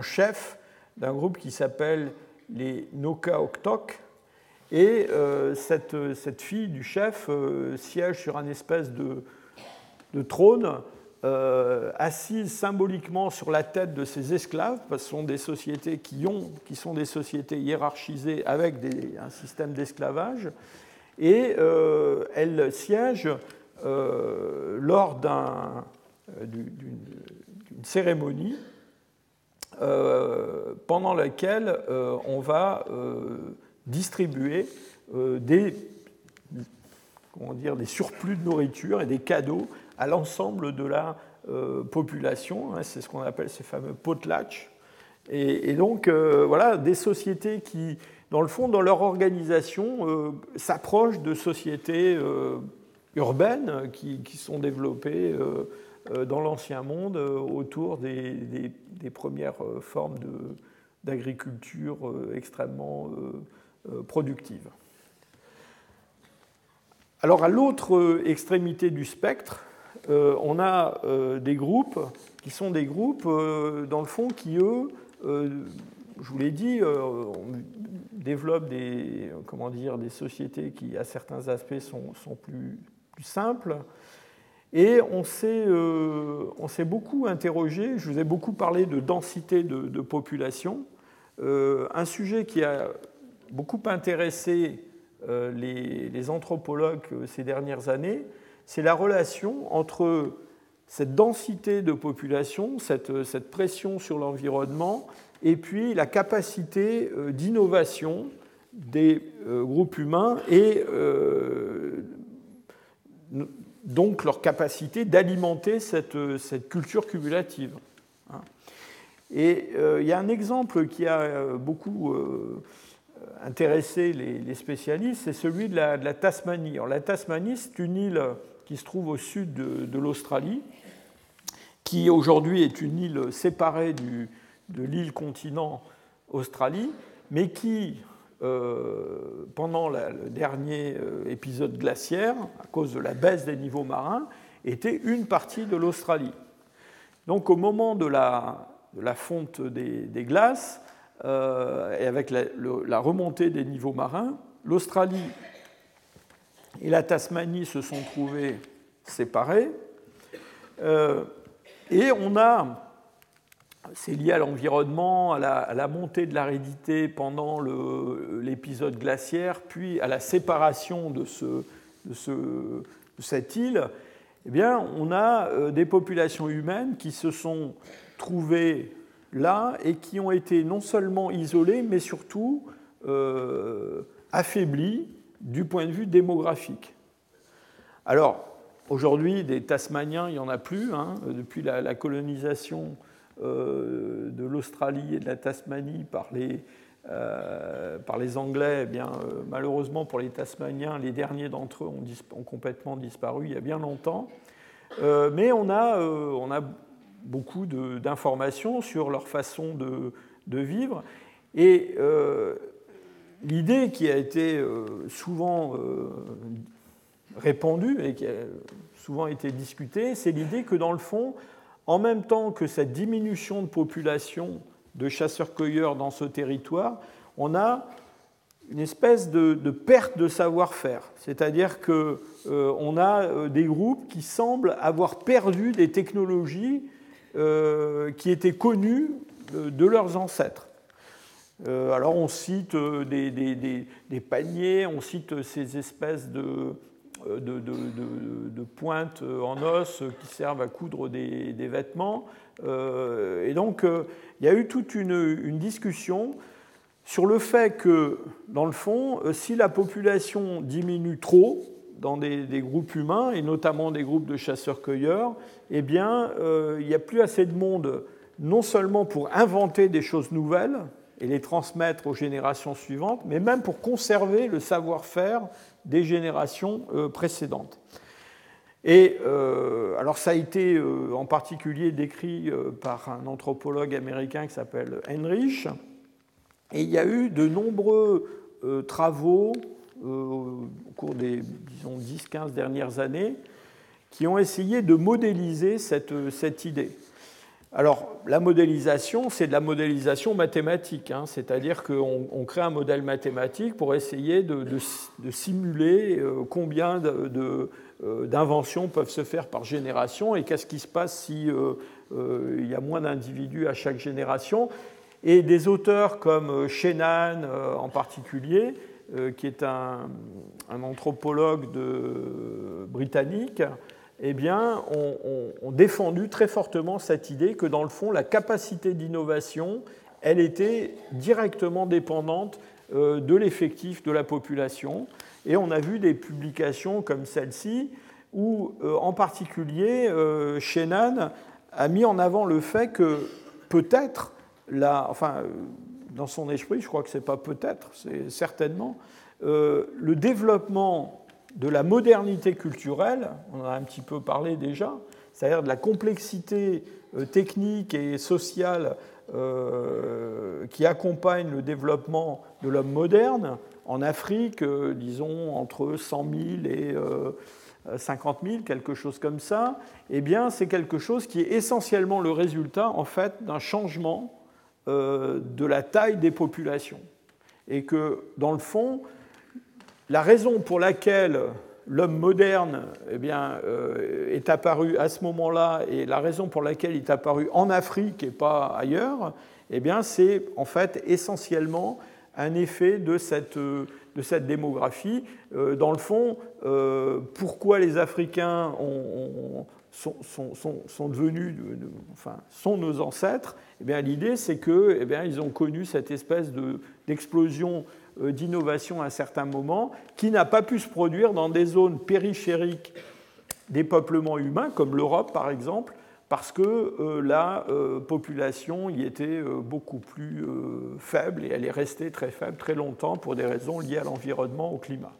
chef d'un groupe qui s'appelle les Noka Oktok. Et cette, cette, fille du chef siège sur un espèce de, de trône euh, assises symboliquement sur la tête de ces esclaves, parce que ce sont des sociétés qui, ont, qui sont des sociétés hiérarchisées avec un système d'esclavage, et euh, elles siègent euh, lors d'une cérémonie pendant laquelle on va distribuer des, comment dire, des surplus de nourriture et des cadeaux à l'ensemble de la euh, population. Hein, c'est ce qu'on appelle ces fameux potlatch. Et, donc, euh, voilà, des sociétés qui, dans le fond, dans leur organisation, euh, s'approchent de sociétés urbaines qui, sont développées dans l'ancien monde autour des, des premières formes d'agriculture extrêmement productive. Alors, à l'autre extrémité du spectre, euh, on a euh, des groupes qui sont des groupes, euh, dans le fond, qui, eux, je vous l'ai dit, développent des, comment dire, des sociétés qui, à certains aspects, sont, plus, simples. Et on s'est, beaucoup interrogé, je vous ai beaucoup parlé de densité de, population, un sujet qui a beaucoup intéressé les, anthropologues ces dernières années, c'est la relation entre cette densité de population, cette, pression sur l'environnement, et puis la capacité euh, d'innovation des euh, groupes humains et euh, donc leur capacité d'alimenter cette, culture cumulative. Hein. Et il y a un exemple qui a beaucoup intéressé les, spécialistes, c'est celui de la, Tasmanie. La Tasmanie, c'est une île qui se trouve au sud de, l'Australie, qui aujourd'hui est une île séparée de l'île continent Australie, mais qui, euh, pendant le dernier euh, épisode glaciaire, à cause de la baisse des niveaux marins, était une partie de l'Australie. Donc au moment de la fonte des, glaces, euh, et avec la, remontée des niveaux marins, l'Australie et la Tasmanie se sont trouvées séparées. Euh, et on a, c'est lié à l'environnement, à, la, montée de l'aridité pendant l'épisode glaciaire, puis à la séparation de, de, cette île, eh bien, on a euh, des populations humaines qui se sont trouvées là et qui ont été non seulement isolées, mais surtout euh, affaiblies du point de vue démographique. Alors, aujourd'hui, des Tasmaniens, il n'y en a plus. Hein, depuis la, colonisation euh, de l'Australie et de la Tasmanie par les, euh, par les Anglais, eh bien, malheureusement pour les Tasmaniens, les derniers d'entre eux ont, complètement disparu il y a bien longtemps. mais on a, on a beaucoup d'informations sur leur façon de, de vivre. Et l'idée qui a été euh, souvent euh, répandue et qui a souvent été discutée, c'est l'idée que dans le fond, en même temps que cette diminution de population de chasseurs-cueilleurs dans ce territoire, on a une espèce de, perte de savoir-faire. C'est-à-dire qu'on euh, a des groupes qui semblent avoir perdu des technologies qui étaient connues de leurs ancêtres. Euh, alors on cite euh, des, paniers, on cite ces espèces de, euh, de, pointes en os qui servent à coudre des, vêtements. et donc il y a eu toute une, discussion sur le fait que, dans le fond, si la population diminue trop dans des, groupes humains, et notamment des groupes de chasseurs-cueilleurs, eh bien, il n'y a plus assez de monde, non seulement pour inventer des choses nouvelles, et les transmettre aux générations suivantes, mais même pour conserver le savoir-faire des générations euh, précédentes. Et euh, alors ça a été euh, en particulier décrit par un anthropologue américain qui s'appelle Heinrich, et il y a eu de nombreux travaux au cours des, disons, 10-15 dernières années qui ont essayé de modéliser cette, cette idée. Alors, la modélisation, c'est de la modélisation mathématique, hein. c'est-à-dire qu'on crée un modèle mathématique pour essayer de, simuler euh, combien de, d'inventions peuvent se faire par génération et qu'est-ce qui se passe s'il il y a moins d'individus à chaque génération. Et des auteurs comme Shenan en particulier, qui est un, anthropologue de, britannique, eh bien, ont, défendu très fortement cette idée que, dans le fond, la capacité d'innovation, elle était directement dépendante euh, de l'effectif de la population. Et on a vu des publications comme celle-ci, où, euh, en particulier, euh, Shenan a mis en avant le fait que peut-être, enfin, dans son esprit, je crois que ce n'est pas peut-être, c'est certainement, le développement de la modernité culturelle, on en a un petit peu parlé déjà, c'est-à-dire de la complexité euh, technique et sociale euh, qui accompagne le développement de l'homme moderne en Afrique, euh, disons entre 100 000 et 50 000, quelque chose comme ça, eh bien c'est quelque chose qui est essentiellement le résultat en fait d'un changement de la taille des populations. Et que dans le fond, la raison pour laquelle l'homme moderne eh bien, euh, est apparu à ce moment-là et la raison pour laquelle il est apparu en Afrique et pas ailleurs, eh c'est en fait essentiellement un effet de cette, de cette démographie. Euh, dans le fond, euh, pourquoi les Africains sont, sont, devenus, enfin, sont nos ancêtres? Eh L'idée, c'est qu'ils eh ils ont connu cette espèce d'explosion euh, d'innovation à un certain moment, qui n'a pas pu se produire dans des zones périphériques des peuplements humains, comme l'Europe par exemple, parce que euh, la euh, population y était beaucoup plus faible et elle est restée très faible très longtemps pour des raisons liées à l'environnement, au climat.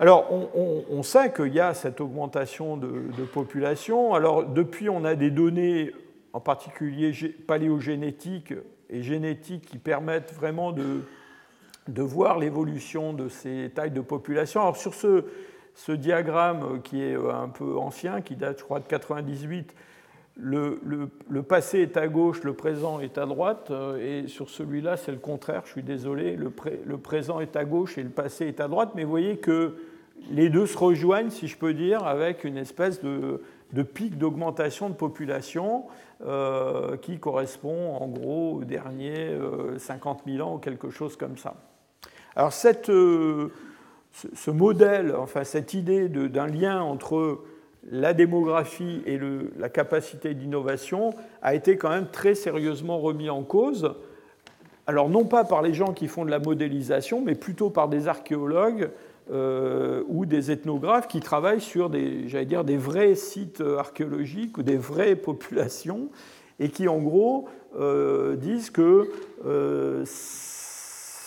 Alors, on, sait qu'il y a cette augmentation de, de, population. Alors, depuis, on a des données, en particulier paléogénétiques et génétiques, qui permettent vraiment de, de voir l'évolution de ces tailles de population. Alors sur ce, ce, diagramme qui est un peu ancien, qui date je crois de 98, le, le, passé est à gauche, le présent est à droite, et sur celui-là c'est le contraire, je suis désolé, le, présent est à gauche et le passé est à droite, mais vous voyez que les deux se rejoignent, si je peux dire, avec une espèce de, de pic d'augmentation de population euh, qui correspond en gros aux derniers 50 euh, 000 ans ou quelque chose comme ça. Alors euh, ce modèle, enfin cette idée d'un lien entre la démographie et la capacité d'innovation a été quand même très sérieusement remis en cause. Alors non pas par les gens qui font de la modélisation, mais plutôt par des archéologues euh, ou des ethnographes qui travaillent sur des, dire, des vrais sites archéologiques ou des vraies populations et qui en gros euh, disent que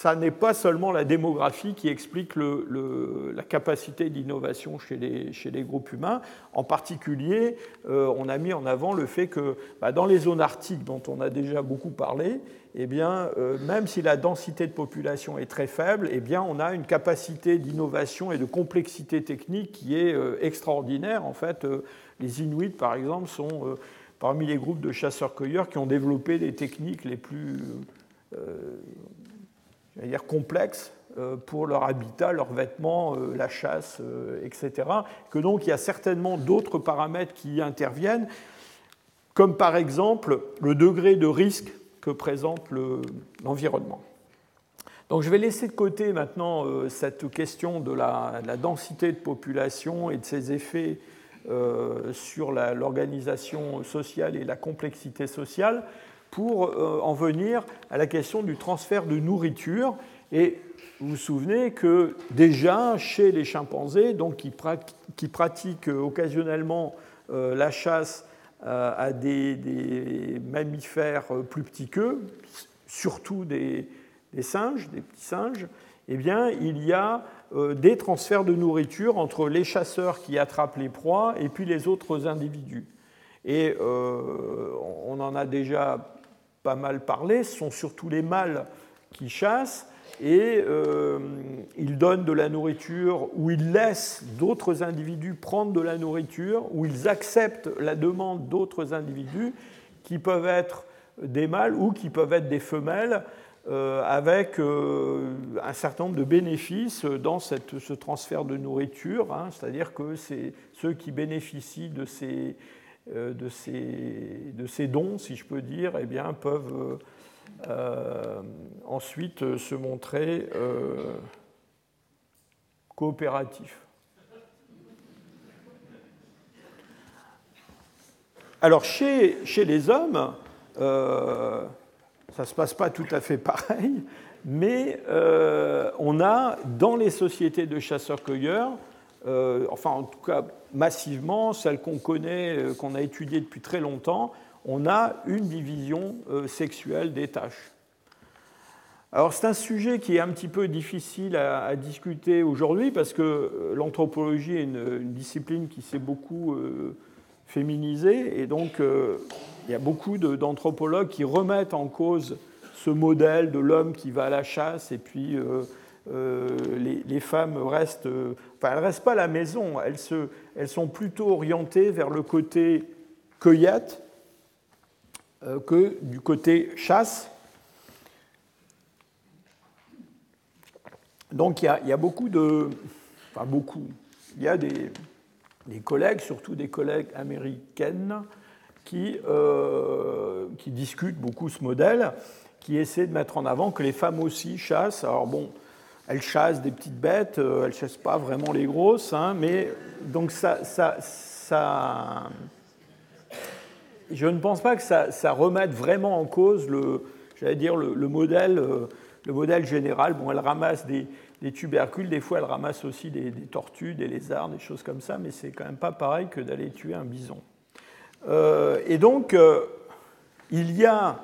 ça n'est pas seulement la démographie qui explique la capacité d'innovation chez les, groupes humains. En particulier, euh, on a mis en avant le fait que bah, dans les zones arctiques, dont on a déjà beaucoup parlé, eh bien, euh, même si la densité de population est très faible, eh bien, on a une capacité d'innovation et de complexité technique qui est euh, extraordinaire. En fait, les Inuits, par exemple, sont parmi les groupes de chasseurs-cueilleurs qui ont développé les techniques les plus dire complexes euh, pour leur habitat, leurs vêtements, euh, la chasse, euh, etc. Que donc il y a certainement d'autres paramètres qui y interviennent, comme par exemple le degré de risque que présente l'environnement. donc je vais laisser de côté maintenant cette question de la, densité de population et de ses effets sur l'organisation sociale et la complexité sociale pour euh, en venir à la question du transfert de nourriture. Et vous vous souvenez que déjà chez les chimpanzés, donc qui, pratiquent occasionnellement euh, la chasse euh, à des, mammifères plus petits qu'eux, surtout des, singes, des petits singes, eh bien, il y a des transferts de nourriture entre les chasseurs qui attrapent les proies et puis les autres individus. Et on en a déjà pas mal parlé, ce sont surtout les mâles qui chassent et euh, ils donnent de la nourriture ou ils laissent d'autres individus prendre de la nourriture ou ils acceptent la demande d'autres individus qui peuvent être des mâles ou qui peuvent être des femelles avec un certain nombre de bénéfices dans ce transfert de nourriture, hein. c'est-à-dire que c'est ceux qui bénéficient de ces, de, ces, de ces, dons, si je peux dire, eh bien, peuvent ensuite se montrer coopératifs. Alors chez, les hommes, euh, ça ne se passe pas tout à fait pareil, mais euh, on a dans les sociétés de chasseurs-cueilleurs, euh, enfin en tout cas massivement, celles qu'on connaît, qu'on a étudiées depuis très longtemps, on a une division sexuelle des tâches. Alors c'est un sujet qui est un petit peu difficile à, discuter aujourd'hui parce que l'anthropologie est une, discipline qui s'est beaucoup féminisé. Et donc, euh, il y a beaucoup d'anthropologues qui remettent en cause ce modèle de l'homme qui va à la chasse et puis euh, euh, les, femmes restent. enfin, elles restent pas à la maison, elles, se, elles sont plutôt orientées vers le côté cueillette que du côté chasse. Donc il y, a, y a beaucoup de. Enfin, beaucoup. Il y a des, des collègues, surtout des collègues américaines, qui, euh, qui discutent beaucoup ce modèle, qui essaient de mettre en avant que les femmes aussi chassent. Alors bon, elles chassent des petites bêtes, euh, elles ne chassent pas vraiment les grosses, hein, mais donc ça, ça, ça, je ne pense pas que ça, remette vraiment en cause le, j'allais dire le, le modèle, euh, le modèle général. Bon, elles ramassent des, tubercules, des fois elles ramassent aussi des, tortues, des lézards, des choses comme ça, mais c'est quand même pas pareil que d'aller tuer un bison. Euh, et donc, il y a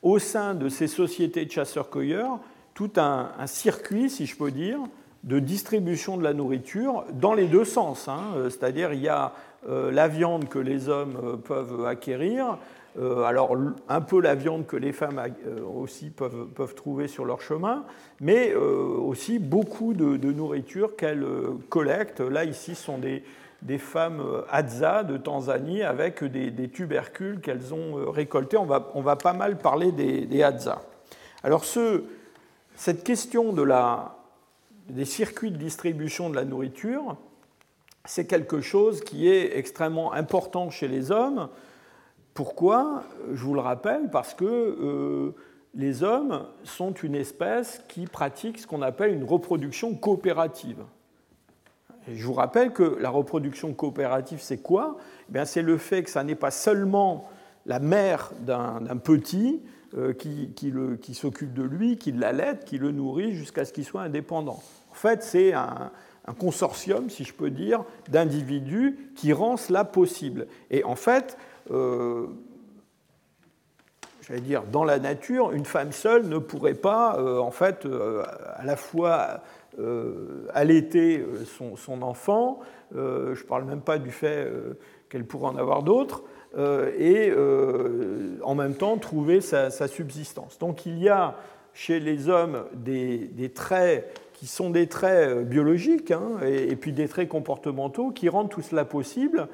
au sein de ces sociétés de chasseurs-cueilleurs tout un, circuit, si je peux dire, de distribution de la nourriture dans les deux sens. Hein. C'est-à-dire, il y a euh, la viande que les hommes peuvent acquérir, euh, alors un peu la viande que les femmes euh, aussi peuvent, peuvent trouver sur leur chemin, mais euh, aussi beaucoup de, nourriture qu'elles collectent. Là, ici, ce sont des, des femmes Hadza de Tanzanie avec des, tubercules qu'elles ont récoltés. On va, on va, pas mal parler des, des Hadza. Alors ce, cette question des circuits de distribution de la nourriture, c'est quelque chose qui est extrêmement important chez les hommes. Pourquoi? Je vous le rappelle, parce que euh, les hommes sont une espèce qui pratique ce qu'on appelle une reproduction coopérative. je vous rappelle que la reproduction coopérative, c'est quoi? Eh C'est le fait que ça n'est pas seulement la mère d'un petit euh, qui, s'occupe de lui, qui l'allaite, qui le nourrit jusqu'à ce qu'il soit indépendant. En fait, c'est un, consortium, si je peux dire, d'individus qui rend cela possible. Et en fait, euh, j'allais dire, dans la nature, une femme seule ne pourrait pas, euh, en fait, à la fois allaiter son, enfant, je ne parle même pas du fait qu'elle pourrait en avoir d'autres, et en même temps trouver sa, subsistance. Donc il y a chez les hommes des, traits qui sont des traits biologiques hein, et, et, puis des traits comportementaux qui rendent tout cela possible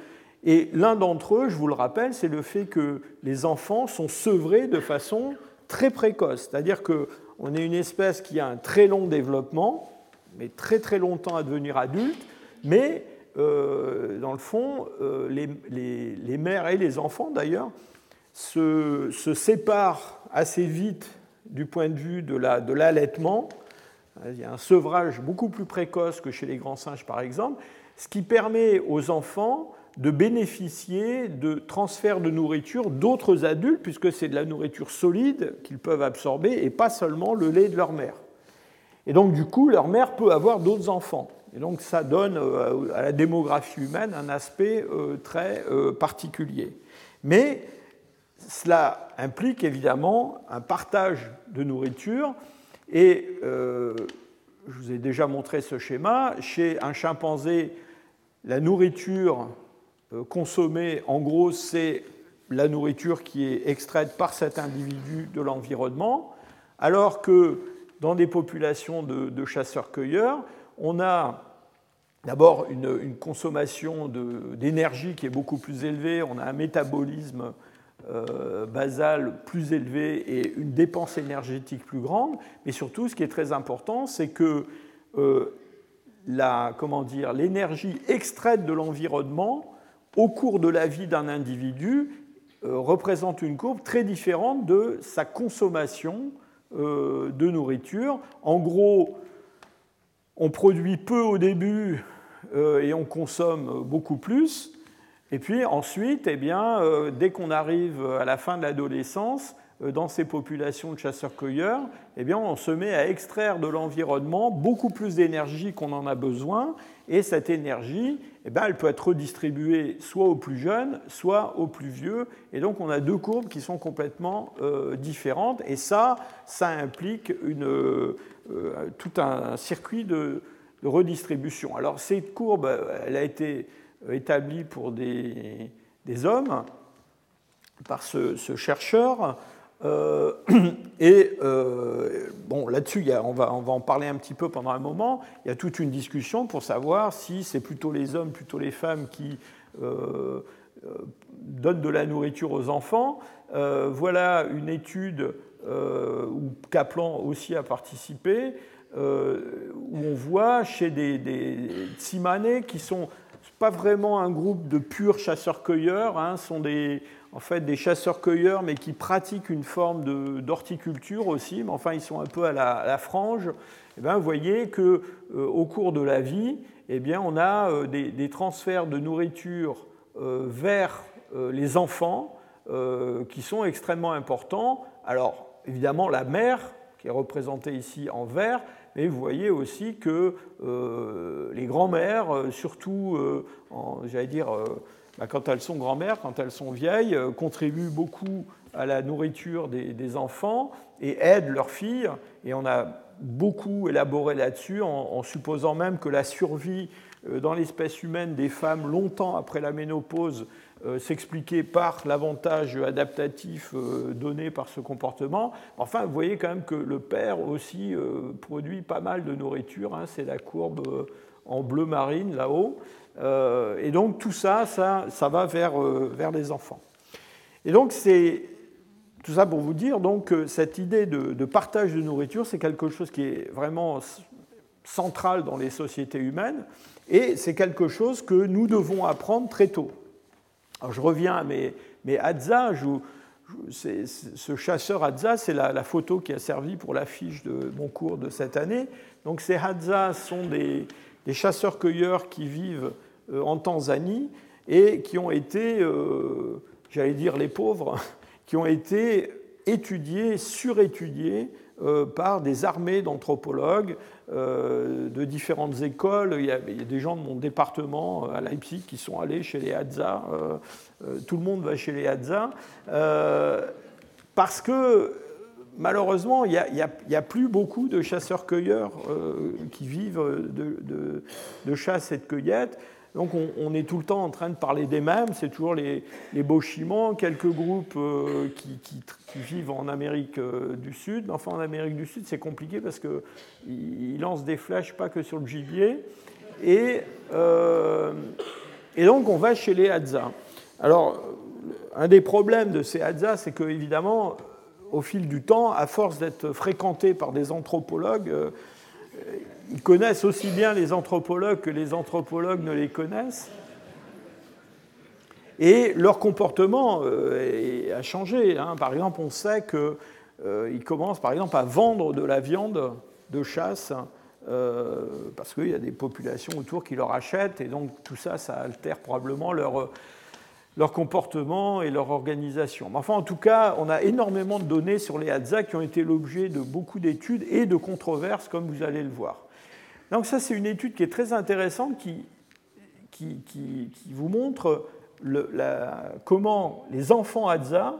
et l'un d'entre eux, je vous le rappelle, c'est le fait que les enfants sont sevrés de façon très précoce. C'est-à-dire qu'on est une espèce qui a un très long développement, mais très très longtemps à devenir adulte, mais euh, dans le fond, euh, les, mères et les enfants d'ailleurs se, séparent assez vite du point de vue de l'allaitement. Il y a un sevrage beaucoup plus précoce que chez les grands singes par exemple, ce qui permet aux enfants de bénéficier de transferts de nourriture d'autres adultes, puisque c'est de la nourriture solide qu'ils peuvent absorber et pas seulement le lait de leur mère. Et donc du coup, leur mère peut avoir d'autres enfants. Et donc ça donne euh, à la démographie humaine un aspect euh, très euh, particulier. Mais cela implique évidemment un partage de nourriture. Et je vous ai déjà montré ce schéma. Chez un chimpanzé, la nourriture consommer, en gros, c'est la nourriture qui est extraite par cet individu de l'environnement, alors que dans des populations de, chasseurs-cueilleurs, on a d'abord une, consommation d'énergie qui est beaucoup plus élevée, on a un métabolisme basale plus élevée et une dépense énergétique plus grande. Mais surtout, ce qui est très important, c'est que l'énergie extraite de l'environnement au cours de la vie d'un individu représente une courbe très différente de sa consommation de nourriture. En gros, on produit peu au début euh, et on consomme beaucoup plus. Et puis ensuite, eh bien, euh, dès qu'on arrive à la fin de l'adolescence, euh, dans ces populations de chasseurs-cueilleurs, eh bien, on se met à extraire de l'environnement beaucoup plus d'énergie qu'on en a besoin. Et cette énergie, eh bien, elle peut être redistribuée soit aux plus jeunes, soit aux plus vieux. Et donc, on a deux courbes qui sont complètement différentes. Et ça, ça implique une, tout un circuit de, redistribution. Alors cette courbe, elle a été établie pour des, hommes par ce, chercheur. Euh, et euh, bon, là-dessus, on va, on va en parler un petit peu pendant un moment. Il y a toute une discussion pour savoir si c'est plutôt les hommes, plutôt les femmes qui donnent de la nourriture aux enfants. voilà une étude euh, où Kaplan aussi a participé, euh, où on voit chez des, des Tsimanais qui sont pas vraiment un groupe de purs chasseurs-cueilleurs, hein, sont des, en fait des chasseurs-cueilleurs, mais qui pratiquent une forme d'horticulture aussi, mais enfin ils sont un peu à la, frange. Eh bien, vous voyez que euh, au cours de la vie, eh bien, on a des, des, transferts de nourriture vers les enfants qui sont extrêmement importants. Alors, évidemment la mère, qui est représentée ici en vert, mais vous voyez aussi que euh, les grands-mères, euh, surtout, euh, j'allais dire, bah, quand elles sont grand-mères, quand elles sont vieilles, contribuent beaucoup à la nourriture des, enfants et aident leurs filles. Et on a beaucoup élaboré là-dessus en, supposant même que la survie dans l'espèce humaine des femmes longtemps après la ménopause s'expliquer par l'avantage adaptatif euh, donné par ce comportement. Enfin, vous voyez quand même que le père aussi euh, produit pas mal de nourriture. Hein. c'est la courbe en bleu marine là-haut. et donc tout ça, ça, ça va vers, vers les enfants. Et donc c'est tout ça pour vous dire donc cette idée de partage de nourriture, c'est quelque chose qui est vraiment central dans les sociétés humaines, et c'est quelque chose que nous devons apprendre très tôt. Alors je reviens à mes, Hadza. ce chasseur Hadza, c'est la, photo qui a servi pour l'affiche de mon cours de cette année. Donc ces Hadza sont des, chasseurs-cueilleurs qui vivent euh, en Tanzanie et qui ont été, euh, j'allais dire les pauvres, qui ont été étudiés, surétudiés euh, par des armées d'anthropologues de différentes écoles. Il y, a, des gens de mon département euh, à Leipzig qui sont allés chez les Hadza. tout le monde va chez les Hadza. parce que malheureusement, il n'y a, plus beaucoup de chasseurs-cueilleurs qui vivent de, chasse et de cueillette. Donc on, est tout le temps en train de parler des mêmes, c'est toujours les, les Bochimans, quelques groupes euh, qui, vivent en Amérique euh, du Sud. Enfin en Amérique du Sud c'est compliqué parce qu'ils lancent des flèches pas que sur le gibier. Et, euh, et donc on va chez les Hadza. Alors un des problèmes de ces Hadza c'est que évidemment au fil du temps, à force d'être fréquentés par des anthropologues, ils connaissent aussi bien les anthropologues que les anthropologues ne les connaissent. Et leur comportement euh, a changé. Hein. Par exemple, on sait qu'ils euh, commencent par exemple à vendre de la viande de chasse euh, parce qu'il y a des populations autour qui leur achètent et donc tout ça, ça altère probablement leur, leur comportement et leur organisation. Mais enfin, en tout cas, on a énormément de données sur les Hadza qui ont été l'objet de beaucoup d'études et de controverses, comme vous allez le voir. Donc ça, c'est une étude qui est très intéressante, qui, qui, vous montre comment les enfants Hadza,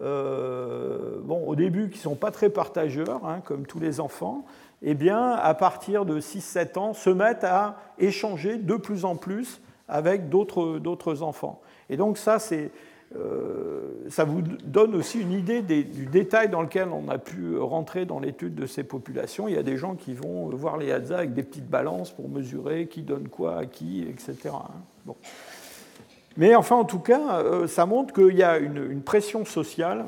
euh, bon, au début, qui ne sont pas très partageurs, hein, comme tous les enfants, eh bien, à partir de 6-7 ans, se mettent à échanger de plus en plus avec d'autres enfants. Et donc ça, c'est ça vous donne aussi une idée du détail dans lequel on a pu rentrer dans l'étude de ces populations. Il y a des gens qui vont voir les Hadza avec des petites balances pour mesurer qui donne quoi à qui, etc. Bon. Mais enfin, en tout cas, ça montre qu'il y a une, pression sociale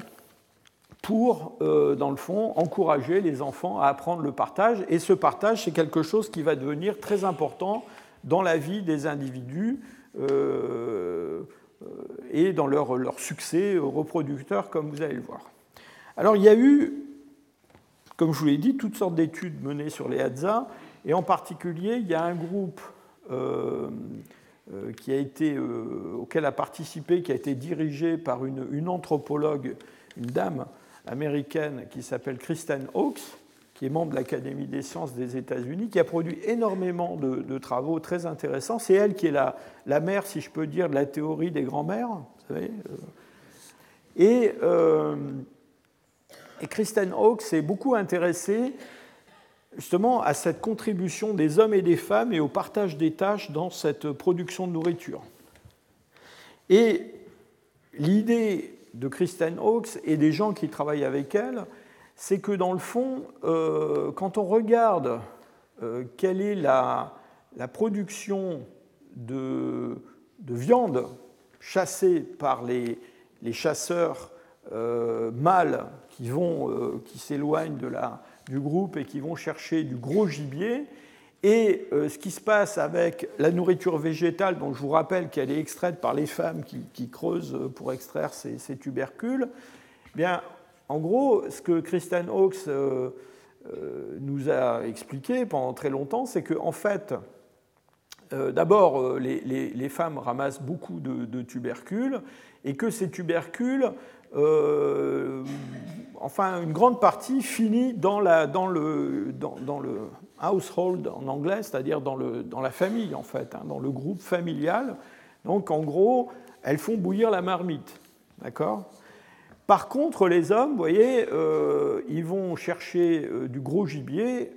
pour, dans le fond, encourager les enfants à apprendre le partage. Et ce partage, c'est quelque chose qui va devenir très important dans la vie des individus et dans leur, leur succès reproducteur, comme vous allez le voir. Alors, il y a eu comme je vous l'ai dit, toutes sortes d'études menées sur les Hadza, et en particulier, il y a un groupe euh, euh, qui a été, euh, auquel a participé, qui a été dirigé par une, anthropologue, une dame américaine qui s'appelle Kristen Hawkes, qui est membre de l'Académie des sciences des États-Unis, qui a produit énormément de, travaux très intéressants. C'est elle qui est la, mère, si je peux dire, de la théorie des grands-mères. Savez et et Kristen Hawkes s'est beaucoup intéressée justement à cette contribution des hommes et des femmes et au partage des tâches dans cette production de nourriture. Et l'idée de Kristen Hawkes et des gens qui travaillent avec elle, c'est que dans le fond, euh, quand on regarde euh, quelle est la, production de, viande chassée par les, chasseurs euh, mâles qui, vont, qui s'éloignent de la, du groupe et qui vont chercher du gros gibier. Et ce qui se passe avec la nourriture végétale, dont je vous rappelle qu'elle est extraite par les femmes qui, creusent pour extraire ces, tubercules, eh bien, en gros, ce que Kristen Hawkes euh, nous a expliqué pendant très longtemps, c'est qu'en en fait, d'abord, les, femmes ramassent beaucoup de, tubercules et que ces tubercules euh, enfin une grande partie finit dans, le, household en anglais, c'est-à-dire dans la famille en fait, hein, dans le groupe familial. Donc en gros, elles font bouillir la marmite. D'accord? Par contre, les hommes, vous voyez, euh, ils vont chercher euh, du gros gibier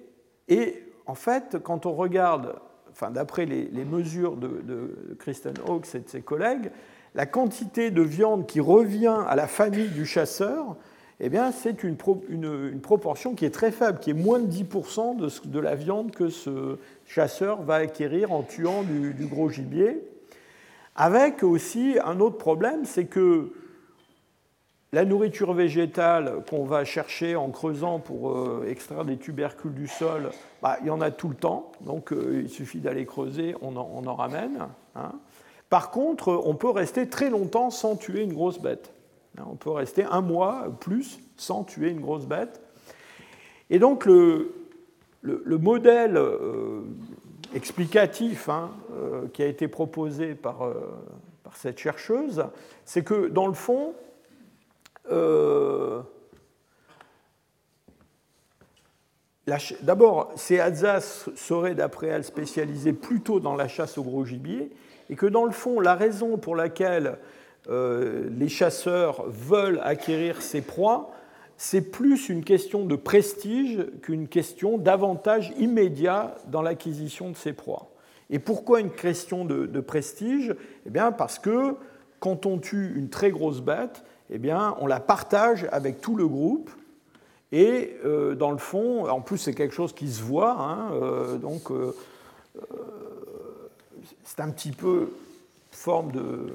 et en fait, quand on regarde, enfin, d'après les, mesures de, de Kristen Hawkes et de ses collègues, la quantité de viande qui revient à la famille du chasseur, eh bien, c'est une, proportion qui est très faible, qui est moins de 10% de, la viande que ce chasseur va acquérir en tuant du, gros gibier. Avec aussi un autre problème, c'est que la nourriture végétale qu'on va chercher en creusant pour euh, extraire des tubercules du sol, bah, il y en a tout le temps, donc euh, il suffit d'aller creuser, on en, ramène. Hein. Par contre, on peut rester très longtemps sans tuer une grosse bête. On peut rester un mois plus sans tuer une grosse bête. Et donc le, modèle euh, explicatif hein, qui a été proposé par cette chercheuse, c'est que dans le fond, D'abord, ces Alsaces seraient, d'après elle, spécialisés plutôt dans la chasse au gros gibier, et que dans le fond, la raison pour laquelle euh, les chasseurs veulent acquérir ces proies, c'est plus une question de prestige qu'une question d'avantage immédiat dans l'acquisition de ces proies. Et pourquoi une question de, prestige? Eh bien parce que quand on tue une très grosse bête, eh bien on la partage avec tout le groupe. Et euh, dans le fond, en plus c'est quelque chose qui se voit, hein, euh, donc c'est un petit peu forme de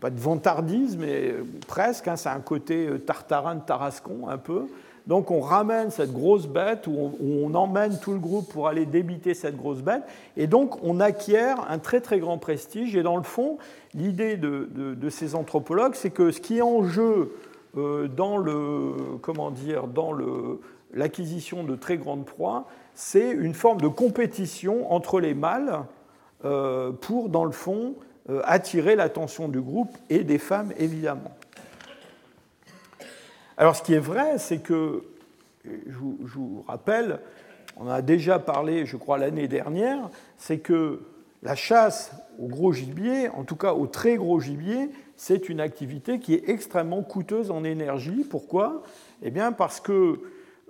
pas de vantardisme, mais presque, hein, c'est un côté euh, tartarin de Tarascon un peu. Donc on ramène cette grosse bête, ou on, emmène tout le groupe pour aller débiter cette grosse bête, et donc on acquiert un très très grand prestige. Et dans le fond, l'idée de, ces anthropologues, c'est que ce qui est en jeu euh, dans le comment dire dans l'acquisition de très grandes proies, c'est une forme de compétition entre les mâles euh, pour, dans le fond, euh, attirer l'attention du groupe et des femmes, évidemment. Alors ce qui est vrai, c'est que, je vous, rappelle, on a déjà parlé, je crois, l'année dernière, c'est que la chasse au gros gibier, en tout cas au très gros gibier, c'est une activité qui est extrêmement coûteuse en énergie. Pourquoi? Eh bien parce que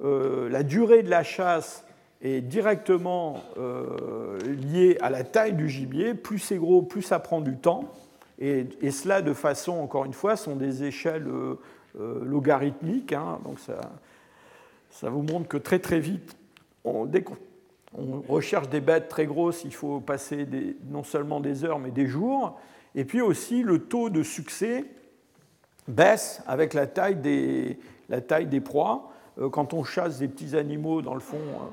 euh, la durée de la chasse est directement euh, lié à la taille du gibier. Plus c'est gros, plus ça prend du temps. Et, cela, de façon, encore une fois, sont des échelles euh, logarithmiques. Hein. donc ça, vous montre que très très vite, on, dès on recherche des bêtes très grosses, il faut passer non seulement des heures, mais des jours. Et puis aussi, le taux de succès baisse avec la taille des, la taille des proies. Euh, quand on chasse des petits animaux, dans le fond, euh,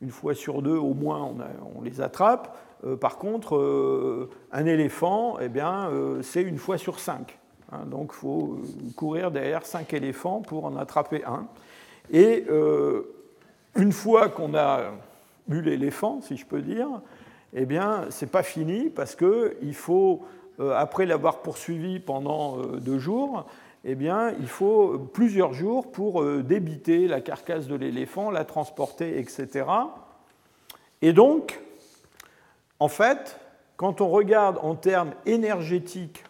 une fois sur deux, au moins, on, les attrape. Par contre, un éléphant, eh bien, c'est une fois sur cinq. Hein. donc, il faut courir derrière cinq éléphants pour en attraper un. Et une fois qu'on a eu l'éléphant, si je peux dire, eh bien, c'est pas fini parce qu'il faut, après l'avoir poursuivi pendant deux jours, eh bien, il faut plusieurs jours pour euh, débiter la carcasse de l'éléphant, la transporter, etc. Et donc, en fait, quand on regarde en termes énergétiques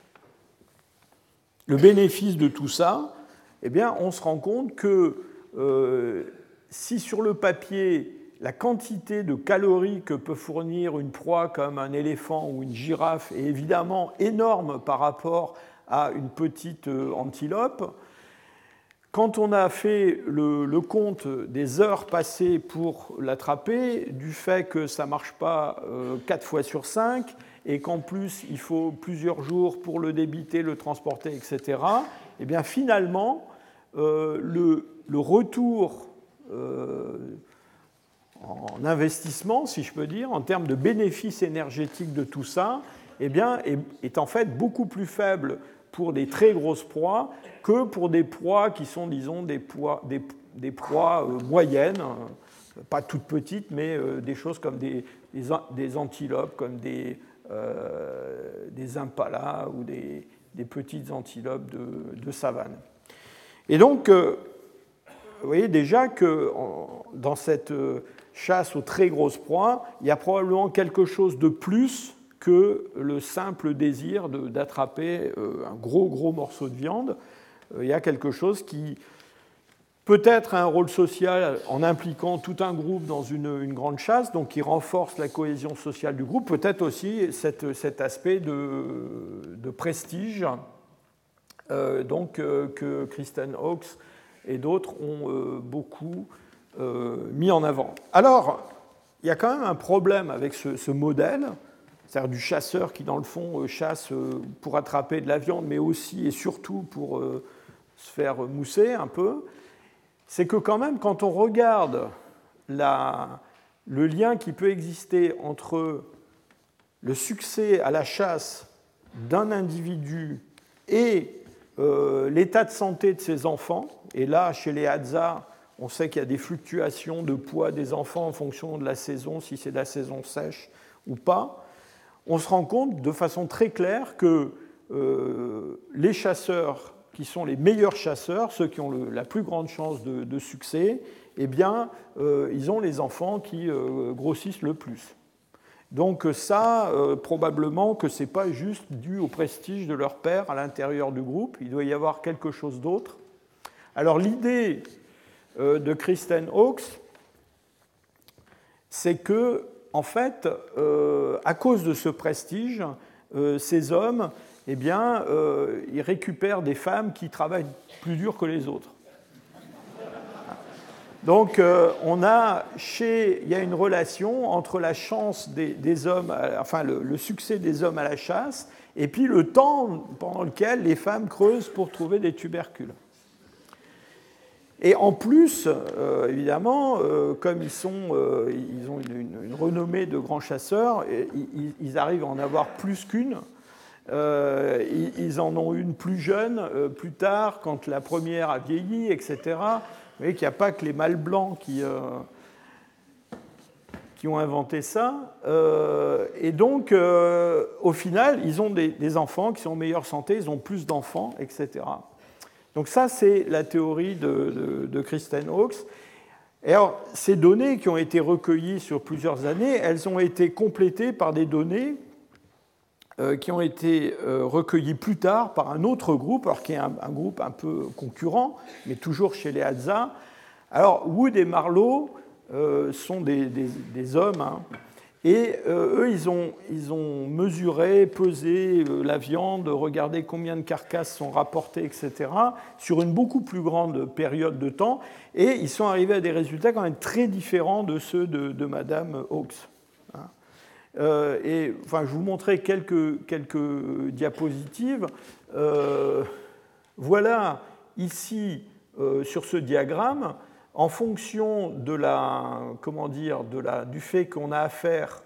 le bénéfice de tout ça, eh bien, on se rend compte que euh, si sur le papier, la quantité de calories que peut fournir une proie comme un éléphant ou une girafe est évidemment énorme par rapport à une petite euh, antilope. Quand on a fait le, compte des heures passées pour l'attraper, du fait que ça ne marche pas 4 euh, fois sur 5, et qu'en plus il faut plusieurs jours pour le débiter, le transporter, etc., et eh bien finalement, euh, le, retour en investissement, si je peux dire, en termes de bénéfices énergétiques de tout ça, eh bien, est en fait beaucoup plus faible pour des très grosses proies que pour des proies qui sont, disons, des, des, proies euh, moyennes, euh, pas toutes petites, mais euh, des choses comme des antilopes, comme des, des impalas ou des, petites antilopes de, savane. Et donc, vous voyez déjà que dans cette chasse aux très grosses proies, il y a probablement quelque chose de plus que le simple désir d'attraper euh, un gros gros morceau de viande. Euh, il y a quelque chose qui peut-être un rôle social en impliquant tout un groupe dans une, grande chasse, donc qui renforce la cohésion sociale du groupe, peut-être aussi cet aspect de, prestige euh, donc, que Kristen Hawkes et d'autres ont beaucoup mis en avant. Alors, il y a quand même un problème avec ce modèle, c'est-à-dire du chasseur qui, dans le fond, euh, chasse euh, pour attraper de la viande, mais aussi et surtout pour euh, se faire mousser un peu, c'est que quand même, quand on regarde le lien qui peut exister entre le succès à la chasse d'un individu et l'état de santé de ses enfants, et là, chez les Hadza, on sait qu'il y a des fluctuations de poids des enfants en fonction de la saison, si c'est la saison sèche ou pas, on se rend compte de façon très claire que euh, les chasseurs qui sont les meilleurs chasseurs, ceux qui ont la plus grande chance de, succès, eh bien, euh, ils ont les enfants qui euh, grossissent le plus. Donc ça, probablement que ce n'est pas juste dû au prestige de leur père à l'intérieur du groupe, il doit y avoir quelque chose d'autre. Alors l'idée de Kristen Hawkes, c'est que en fait, euh, à cause de ce prestige, euh, ces hommes, eh bien, euh, ils récupèrent des femmes qui travaillent plus dur que les autres. Donc, on a chez, il y a une relation entre la chance des, hommes, enfin le, succès des hommes à la chasse, et puis le temps pendant lequel les femmes creusent pour trouver des tubercules. Et en plus, euh, évidemment, euh, comme ils, sont, euh, ils ont une, renommée de grands chasseurs, ils, arrivent à en avoir plus qu'une. Ils en ont une plus jeune, plus tard, quand la première a vieilli, etc. Vous voyez qu'il n'y a pas que les mâles blancs qui, qui ont inventé ça. et donc, au final, ils ont des, enfants qui sont en meilleure santé, ils ont plus d'enfants, etc. Donc ça, c'est la théorie de, Kristen Hawkes. Et alors, ces données qui ont été recueillies sur plusieurs années, elles ont été complétées par des données euh, qui ont été euh, recueillies plus tard par un autre groupe, alors qui est un, groupe un peu concurrent, mais toujours chez les Hadza. Alors, Wood et Marlowe euh, sont des, hommes, hein, Et euh, eux, ils ont, ils ont, mesuré, pesé euh, la viande, regardé combien de carcasses sont rapportées, etc., sur une beaucoup plus grande période de temps. Et ils sont arrivés à des résultats quand même très différents de ceux de, de Madame Hawkes. Euh, et enfin, je vous montrer quelques, quelques diapositives. voilà ici, sur ce diagramme, en fonction de la, comment dire, de la, du fait qu'on a affaire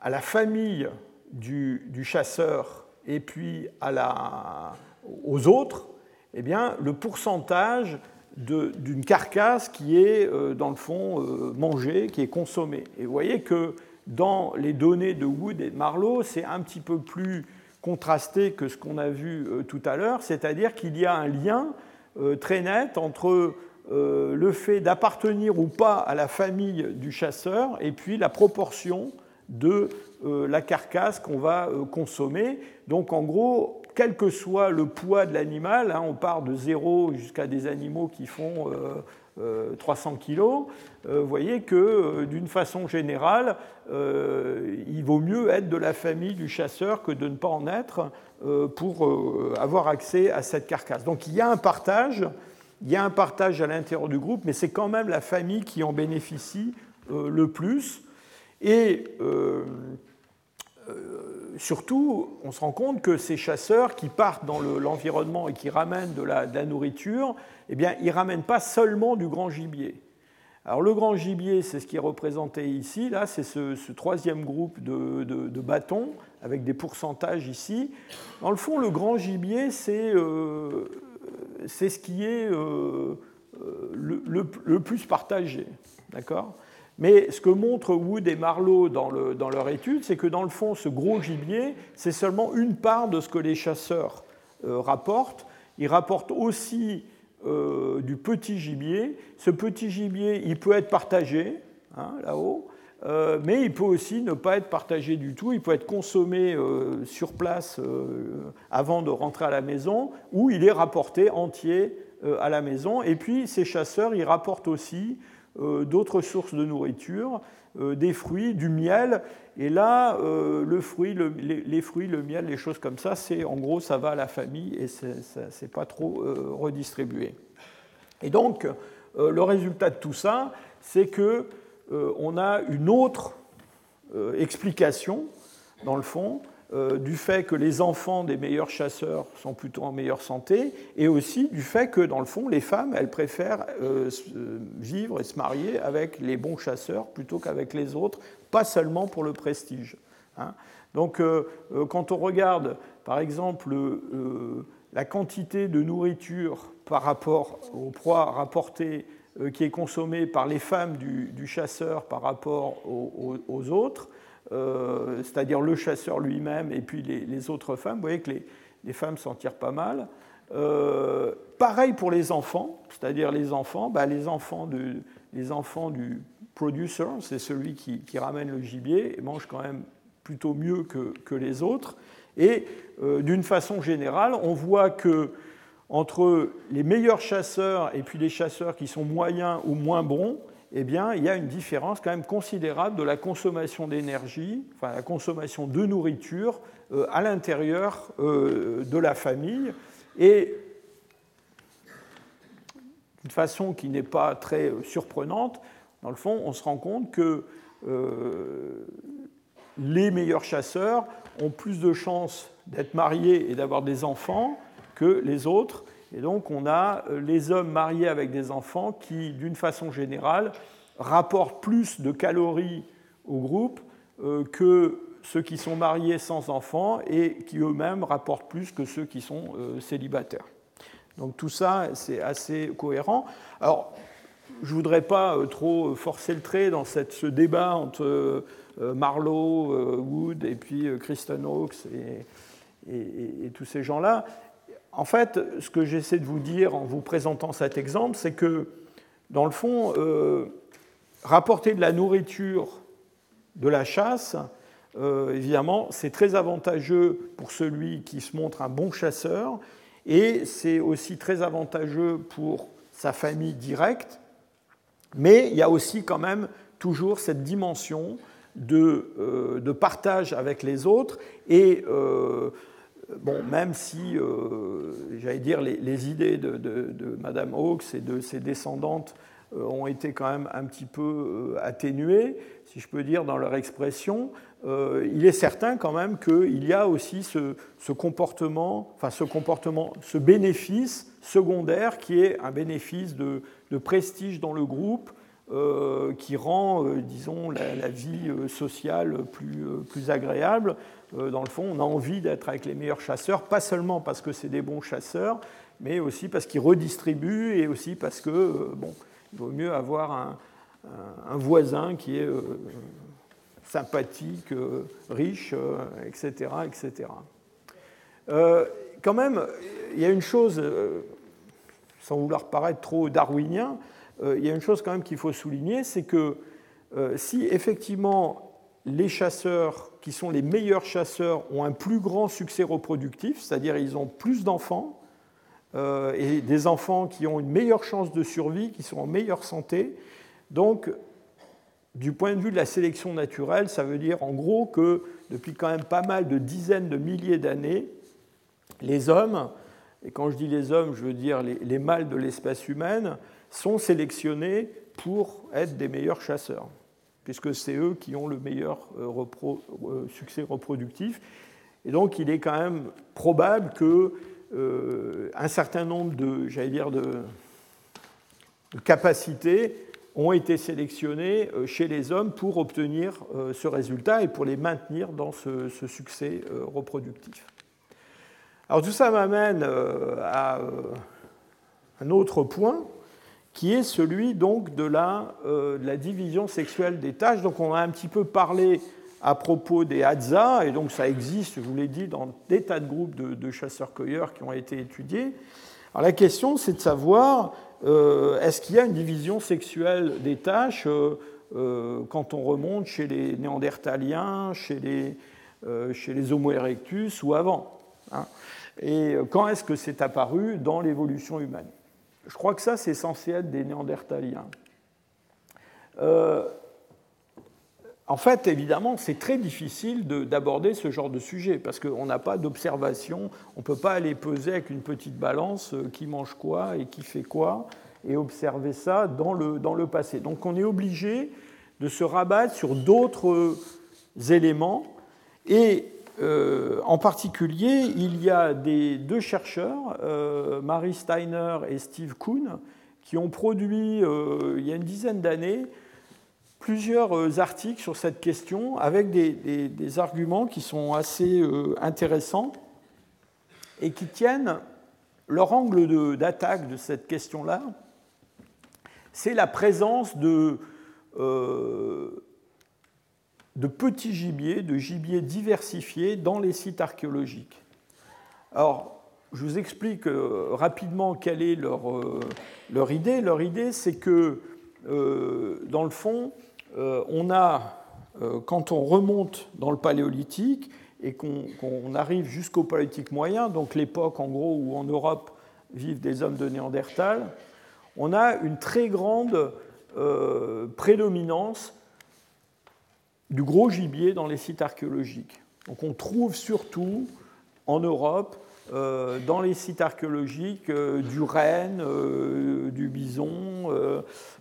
à la famille du, chasseur et puis à la, aux autres, eh bien, le pourcentage d'une carcasse qui est, euh, dans le fond, euh, mangée, qui est consommée. Et vous voyez que dans les données de Wood et de Marlowe, c'est un petit peu plus contrasté que ce qu'on a vu euh, tout à l'heure, c'est-à-dire qu'il y a un lien très net entre euh, le fait d'appartenir ou pas à la famille du chasseur et puis la proportion de euh, la carcasse qu'on va euh, consommer. Donc en gros, quel que soit le poids de l'animal, hein, on part de zéro jusqu'à des animaux qui font 300 kilos, vous voyez que d'une façon générale, il vaut mieux être de la famille du chasseur que de ne pas en être pour avoir accès à cette carcasse. Donc il y a un partage il y a un partage à l'intérieur du groupe, mais c'est quand même la famille qui en bénéficie euh, le plus. Et euh, euh, surtout, on se rend compte que ces chasseurs qui partent dans l'environnement et qui ramènent de la, nourriture, eh bien, ils ne ramènent pas seulement du grand gibier. Alors le grand gibier, c'est ce qui est représenté ici, là, c'est ce, troisième groupe de, bâtons avec des pourcentages ici. Dans le fond, le grand gibier, c'est c'est ce qui est euh, euh, le, plus partagé. D'accord? Mais ce que montrent Wood et Marlowe dans, leur étude, c'est que dans le fond, ce gros gibier, c'est seulement une part de ce que les chasseurs euh, rapportent. Ils rapportent aussi du petit gibier. Ce petit gibier, il peut être partagé, hein, là-haut, euh, mais il peut aussi ne pas être partagé du tout, il peut être consommé euh, sur place euh, avant de rentrer à la maison, ou il est rapporté entier à la maison. Et puis ces chasseurs, ils rapportent aussi d'autres sources de nourriture, des fruits, du miel. Et là, le fruit, les, fruits, le miel, les choses comme ça, c'est en gros, ça va à la famille et c'est pas trop redistribué. Et donc, le résultat de tout ça, c'est que euh, on a une autre euh, explication, dans le fond, euh, du fait que les enfants des meilleurs chasseurs sont plutôt en meilleure santé, et aussi du fait que, dans le fond, les femmes, elles préfèrent vivre et se marier avec les bons chasseurs plutôt qu'avec les autres, pas seulement pour le prestige. Hein. Donc, quand on regarde, par exemple, la quantité de nourriture par rapport aux proies rapportées euh, qui est consommé par les femmes du, chasseur par rapport aux, autres, euh, c'est-à-dire le chasseur lui-même et puis les, autres femmes. Vous voyez que les, femmes s'en tirent pas mal. Euh, pareil pour les enfants, c'est-à-dire les enfants, bah, les, enfants les enfants du producer, c'est celui qui, ramène le gibier, et mangent quand même plutôt mieux que, que les autres. Et d'une façon générale, on voit que entre les meilleurs chasseurs et puis les chasseurs qui sont moyens ou moins bons, eh bien, il y a une différence quand même considérable de la consommation d'énergie, enfin la consommation de nourriture euh, à l'intérieur euh, de la famille. Et d'une façon qui n'est pas très euh, surprenante, dans le fond, on se rend compte que les meilleurs chasseurs ont plus de chances d'être mariés et d'avoir des enfants que les autres. Et donc on a euh, les hommes mariés avec des enfants qui, d'une façon générale, rapportent plus de calories au groupe euh, que ceux qui sont mariés sans enfants et qui eux-mêmes rapportent plus que ceux qui sont euh, célibataires. Donc tout ça, c'est assez cohérent. Alors, je ne voudrais pas trop forcer le trait dans ce débat entre Marlowe, Wood et puis Kristen Hawkes et tous ces gens-là. En fait, ce que j'essaie de vous dire en vous présentant cet exemple, c'est que, dans le fond, euh, rapporter de la nourriture de la chasse, euh, évidemment, c'est très avantageux pour celui qui se montre un bon chasseur, et c'est aussi très avantageux pour sa famille directe, mais il y a aussi quand même toujours cette dimension de, de, partage avec les autres et même si, j'allais dire, les, idées de, de, Madame Hawkes et de ses descendantes ont été quand même un petit peu atténuées, si je peux dire, dans leur expression, euh, il est certain quand même qu'il y a aussi ce, comportement, enfin ce bénéfice secondaire qui est un bénéfice de, prestige dans le groupe, euh, qui rend, euh, disons, la, vie sociale plus agréable. Dans le fond, on a envie d'être avec les meilleurs chasseurs, pas seulement parce que c'est des bons chasseurs, mais aussi parce qu'ils redistribuent et aussi parce que, bon, il vaut mieux avoir un, voisin qui est sympathique, euh, riche, etc. Euh, etc. Euh, quand même, il y a une chose, sans vouloir paraître trop darwinien, il y a une chose quand même qu'il faut souligner, c'est que si effectivement les chasseurs qui sont les meilleurs chasseurs ont un plus grand succès reproductif, c'est-à-dire ils ont plus d'enfants, et des enfants qui ont une meilleure chance de survie, qui sont en meilleure santé, donc du point de vue de la sélection naturelle, ça veut dire en gros que depuis quand même pas mal de dizaines de milliers d'années, les hommes, et quand je dis les hommes, je veux dire les, mâles de l'espèce humaine, sont sélectionnés pour être des meilleurs chasseurs, puisque c'est eux qui ont le meilleur euh, euh, succès reproductif. Et donc il est quand même probable que euh, un certain nombre de, j'allais dire, de capacités ont été sélectionnés euh, chez les hommes pour obtenir ce résultat et pour les maintenir dans ce, succès reproductif. Alors tout ça m'amène à un autre point qui est celui donc de la, de la, division sexuelle des tâches. Donc on a un petit peu parlé à propos des Hadza, et donc ça existe, je vous l'ai dit, dans des tas de groupes de, chasseurs-cueilleurs qui ont été étudiés. Alors la question, c'est de savoir euh, est-ce qu'il y a une division sexuelle des tâches euh, euh, quand on remonte chez les Néandertaliens, chez les, chez les Homo erectus ou avant hein? Et quand est-ce que c'est apparu dans l'évolution humaine? Je crois que ça, c'est censé être des Néandertaliens. En fait, évidemment, c'est très difficile d'aborder ce genre de sujet parce qu'on n'a pas d'observation, on ne peut pas aller peser avec une petite balance euh, qui mange quoi et qui fait quoi et observer ça dans le, dans le passé. Donc on est obligé de se rabattre sur d'autres éléments et euh, en particulier, il y a deux chercheurs, euh, Marie Steiner et Steve Kuhn, qui ont produit il y a une dizaine d'années plusieurs euh, articles sur cette question avec des, arguments qui sont assez euh, intéressants et qui tiennent leur angle d'attaque de, cette question-là, c'est la présence de, euh, de petits gibiers, de gibiers diversifiés dans les sites archéologiques. Alors, je vous explique rapidement quelle est leur, leur idée. Leur idée, c'est que, dans le fond, euh, on a, euh, quand on remonte dans le paléolithique et qu'on arrive jusqu'au paléolithique moyen, donc l'époque en gros où en Europe vivent des hommes de Néandertal, on a une très grande euh, prédominance du gros gibier dans les sites archéologiques. Donc on trouve surtout en Europe euh, dans les sites archéologiques euh, du renne, euh, du bison,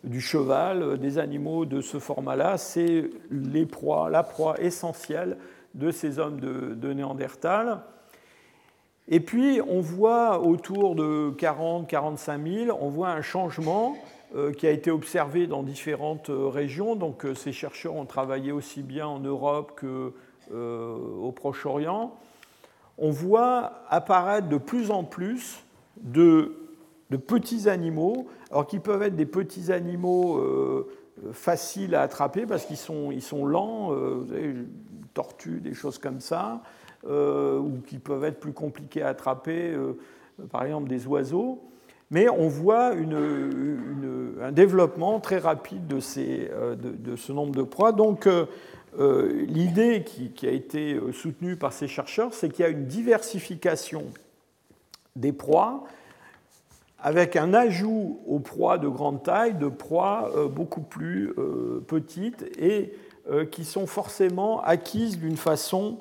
du cheval, des animaux de ce format-là, c'est les proies, la proie essentielle de ces hommes de, Néandertal. Et puis, on voit autour de 40-45 000, on voit un changement qui a été observé dans différentes régions. Donc, ces chercheurs ont travaillé aussi bien en Europe qu'au Proche-Orient on voit apparaître de plus en plus de, petits animaux, alors qui peuvent être des petits animaux euh, faciles à attraper parce qu'ils sont, ils sont lents, euh, vous tortues, des choses comme ça, euh, ou qui peuvent être plus compliqués à attraper, par exemple des oiseaux. Mais on voit un développement très rapide de, de, ce nombre de proies. Donc, euh, l'idée qui, a été euh, soutenue par ces chercheurs, c'est qu'il y a une diversification des proies avec un ajout aux proies de grande taille de proies euh, beaucoup plus petites et qui sont forcément acquises d'une façon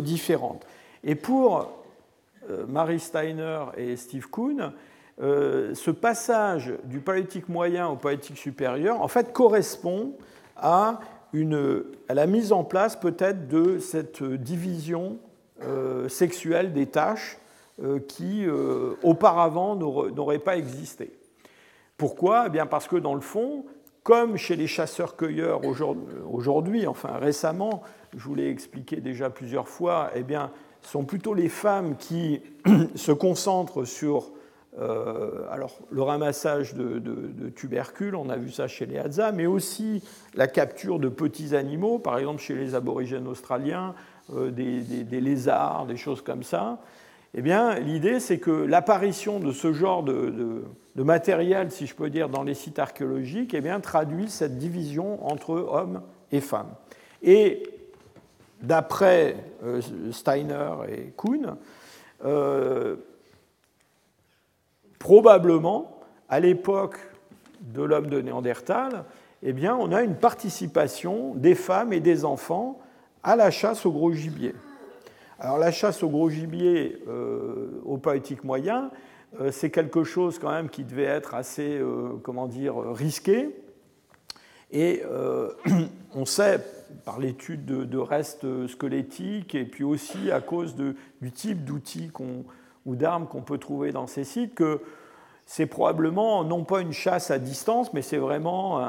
différente. Et pour Marie Steiner et Steve Kuhn, ce passage du paléolithique moyen au paléolithique supérieur, en fait, correspond à, une, à la mise en place peut-être de cette division sexuelle des tâches qui, auparavant, n'aurait pas existé. Pourquoi? Eh bien Parce que dans le fond, comme chez les chasseurs-cueilleurs aujourd'hui, enfin récemment, je vous l'ai expliqué déjà plusieurs fois, eh bien, sont plutôt les femmes qui se concentrent sur euh, alors, le ramassage de, tubercules, on a vu ça chez les Hadza, mais aussi la capture de petits animaux, par exemple chez les aborigènes australiens, euh, des, lézards, des choses comme ça. Eh bien, l'idée, c'est que l'apparition de ce genre de, matériel, si je peux dire, dans les sites archéologiques, eh bien, traduit cette division entre hommes et femmes. Et d'après euh, Steiner et Kuhn, probablement, à l'époque de l'homme de Néandertal, eh bien, on a une participation des femmes et des enfants à la chasse au gros gibier. Alors la chasse au gros gibier euh, au paléolithique moyen, euh, c'est quelque chose quand même qui devait être assez, euh, comment dire, risqué. Et on sait par l'étude de, restes squelettiques et puis aussi à cause du type d'outils ou d'armes qu'on peut trouver dans ces sites que c'est probablement non pas une chasse à distance, mais c'est vraiment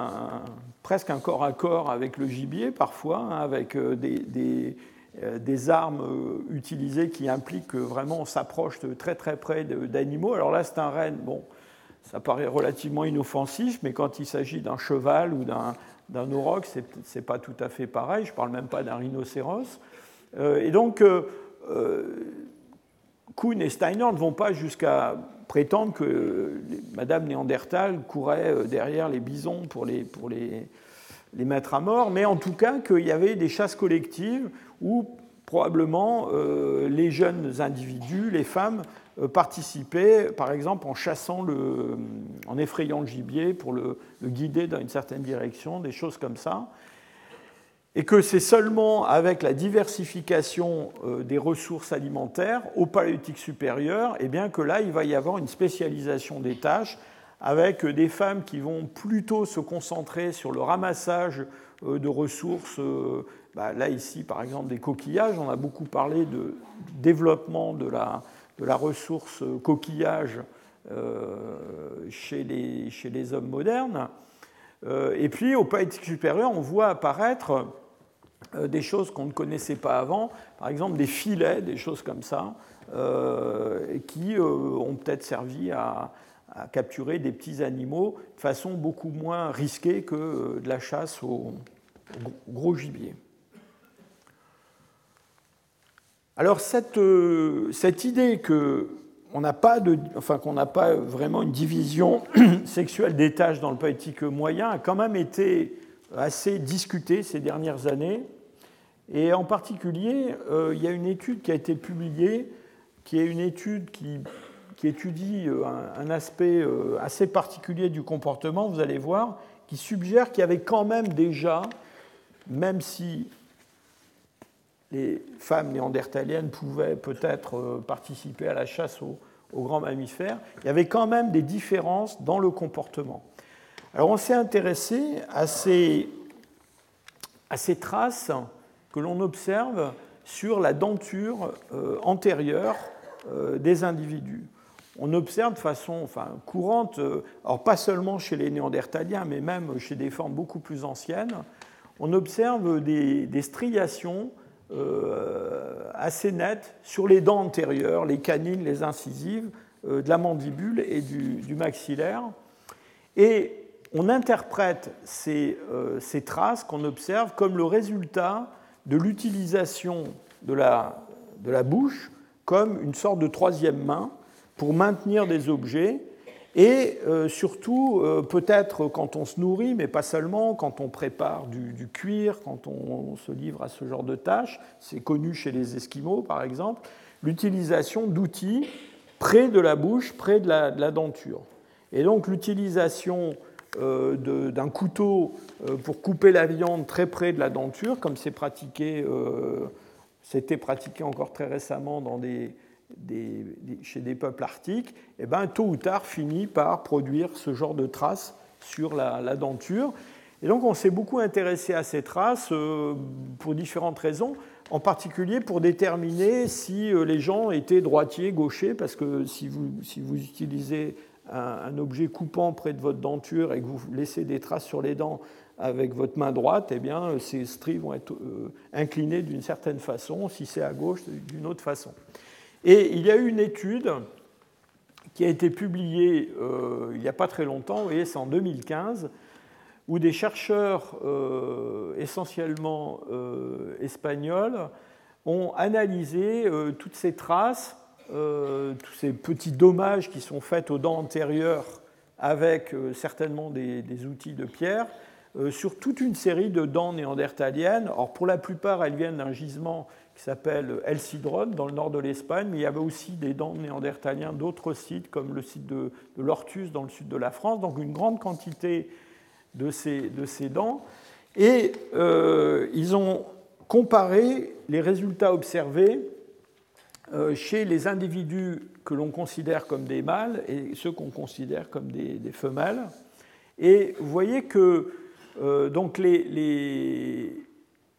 presque un corps à corps avec le gibier parfois, hein, avec des, euh, des armes euh, utilisées qui impliquent que vraiment on s'approche de très très près d'animaux. Alors là, c'est un renne, bon, ça paraît relativement inoffensif, mais quand il s'agit d'un cheval ou d'un auroch, ce n'est pas tout à fait pareil. Je parle même pas d'un rhinocéros. Euh, et donc, Kuhn et Steiner ne vont pas jusqu'à prétendre que Madame Néandertal courait derrière les bisons pour les mettre à mort, mais en tout cas qu'il y avait des chasses collectives où probablement euh, les jeunes individus, les femmes, euh, participaient, par exemple, en chassant, le, en effrayant le gibier pour le, guider dans une certaine direction, des choses comme ça. Et que c'est seulement avec la diversification euh, des ressources alimentaires au paléolithique supérieur, eh bien que là, il va y avoir une spécialisation des tâches avec des femmes qui vont plutôt se concentrer sur le ramassage de ressources bah, là, ici, par exemple, des coquillages. On a beaucoup parlé de développement de la, de la ressource coquillage euh, chez, les, chez, les, hommes modernes. Euh, et puis, au Paléolithique supérieur, on voit apparaître euh, des choses qu'on ne connaissait pas avant, par exemple des filets, des choses comme ça, qui ont peut-être servi à, capturer des petits animaux de façon beaucoup moins risquée que de la chasse au gros gibier. Alors cette, euh, cette idée qu'on n'a pas, enfin, pas vraiment une division sexuelle des tâches dans le politique moyen a quand même été assez discutée ces dernières années. Et en particulier, euh, il y a une étude qui a été publiée, qui est une étude qui, qui étudie euh, un, aspect assez particulier du comportement, vous allez voir, qui suggère qu'il y avait quand même déjà, même si les femmes néandertaliennes pouvaient peut-être euh, participer à la chasse aux, grands mammifères, il y avait quand même des différences dans le comportement. Alors on s'est intéressé à ces, à ces traces que l'on observe sur la denture euh, antérieure euh, des individus. On observe de façon enfin, courante, alors pas seulement chez les néandertaliens, mais même chez des formes beaucoup plus anciennes, on observe des, striations euh, assez nette sur les dents antérieures, les canines, les incisives, euh, de la mandibule et du, maxillaire. Et on interprète ces, euh, ces traces qu'on observe comme le résultat de l'utilisation de la, de la bouche comme une sorte de troisième main pour maintenir des objets et euh, surtout, euh, peut-être quand on se nourrit, mais pas seulement, quand on prépare du, cuir, quand on, se livre à ce genre de tâches, c'est connu chez les Esquimaux par exemple, l'utilisation d'outils près de la bouche, près de la, denture. Et donc l'utilisation d'un couteau pour couper la viande très près de la denture, comme pratiqué, c'était pratiqué encore très récemment chez des peuples arctiques, eh ben, tôt ou tard finit par produire ce genre de traces sur la, denture. Et donc on s'est beaucoup intéressé à ces traces euh, pour différentes raisons, en particulier pour déterminer si euh, les gens étaient droitiers, gauchers, parce que si vous utilisez un, objet coupant près de votre denture et que vous laissez des traces sur les dents avec votre main droite, eh bien, ces stries vont être euh, inclinées d'une certaine façon, si c'est à gauche, d'une autre façon. Et il y a eu une étude qui a été publiée euh, il n'y a pas très longtemps, voyez, c'est en 2015, où des chercheurs euh, essentiellement euh, espagnols ont analysé toutes ces traces, tous ces petits dommages qui sont faits aux dents antérieures avec certainement des, outils de pierre, sur toute une série de dents néandertaliennes. Or, pour la plupart, elles viennent d'un gisement qui s'appelle El Cidron, dans le nord de l'Espagne, mais il y avait aussi des dents néandertaliens d'autres sites, comme le site de, l'Ortus dans le sud de la France, donc une grande quantité de ces, de dents. Et euh, ils ont comparé les résultats observés euh, chez les individus que l'on considère comme des mâles et ceux qu'on considère comme des, femelles. Et vous voyez que euh, donc les, les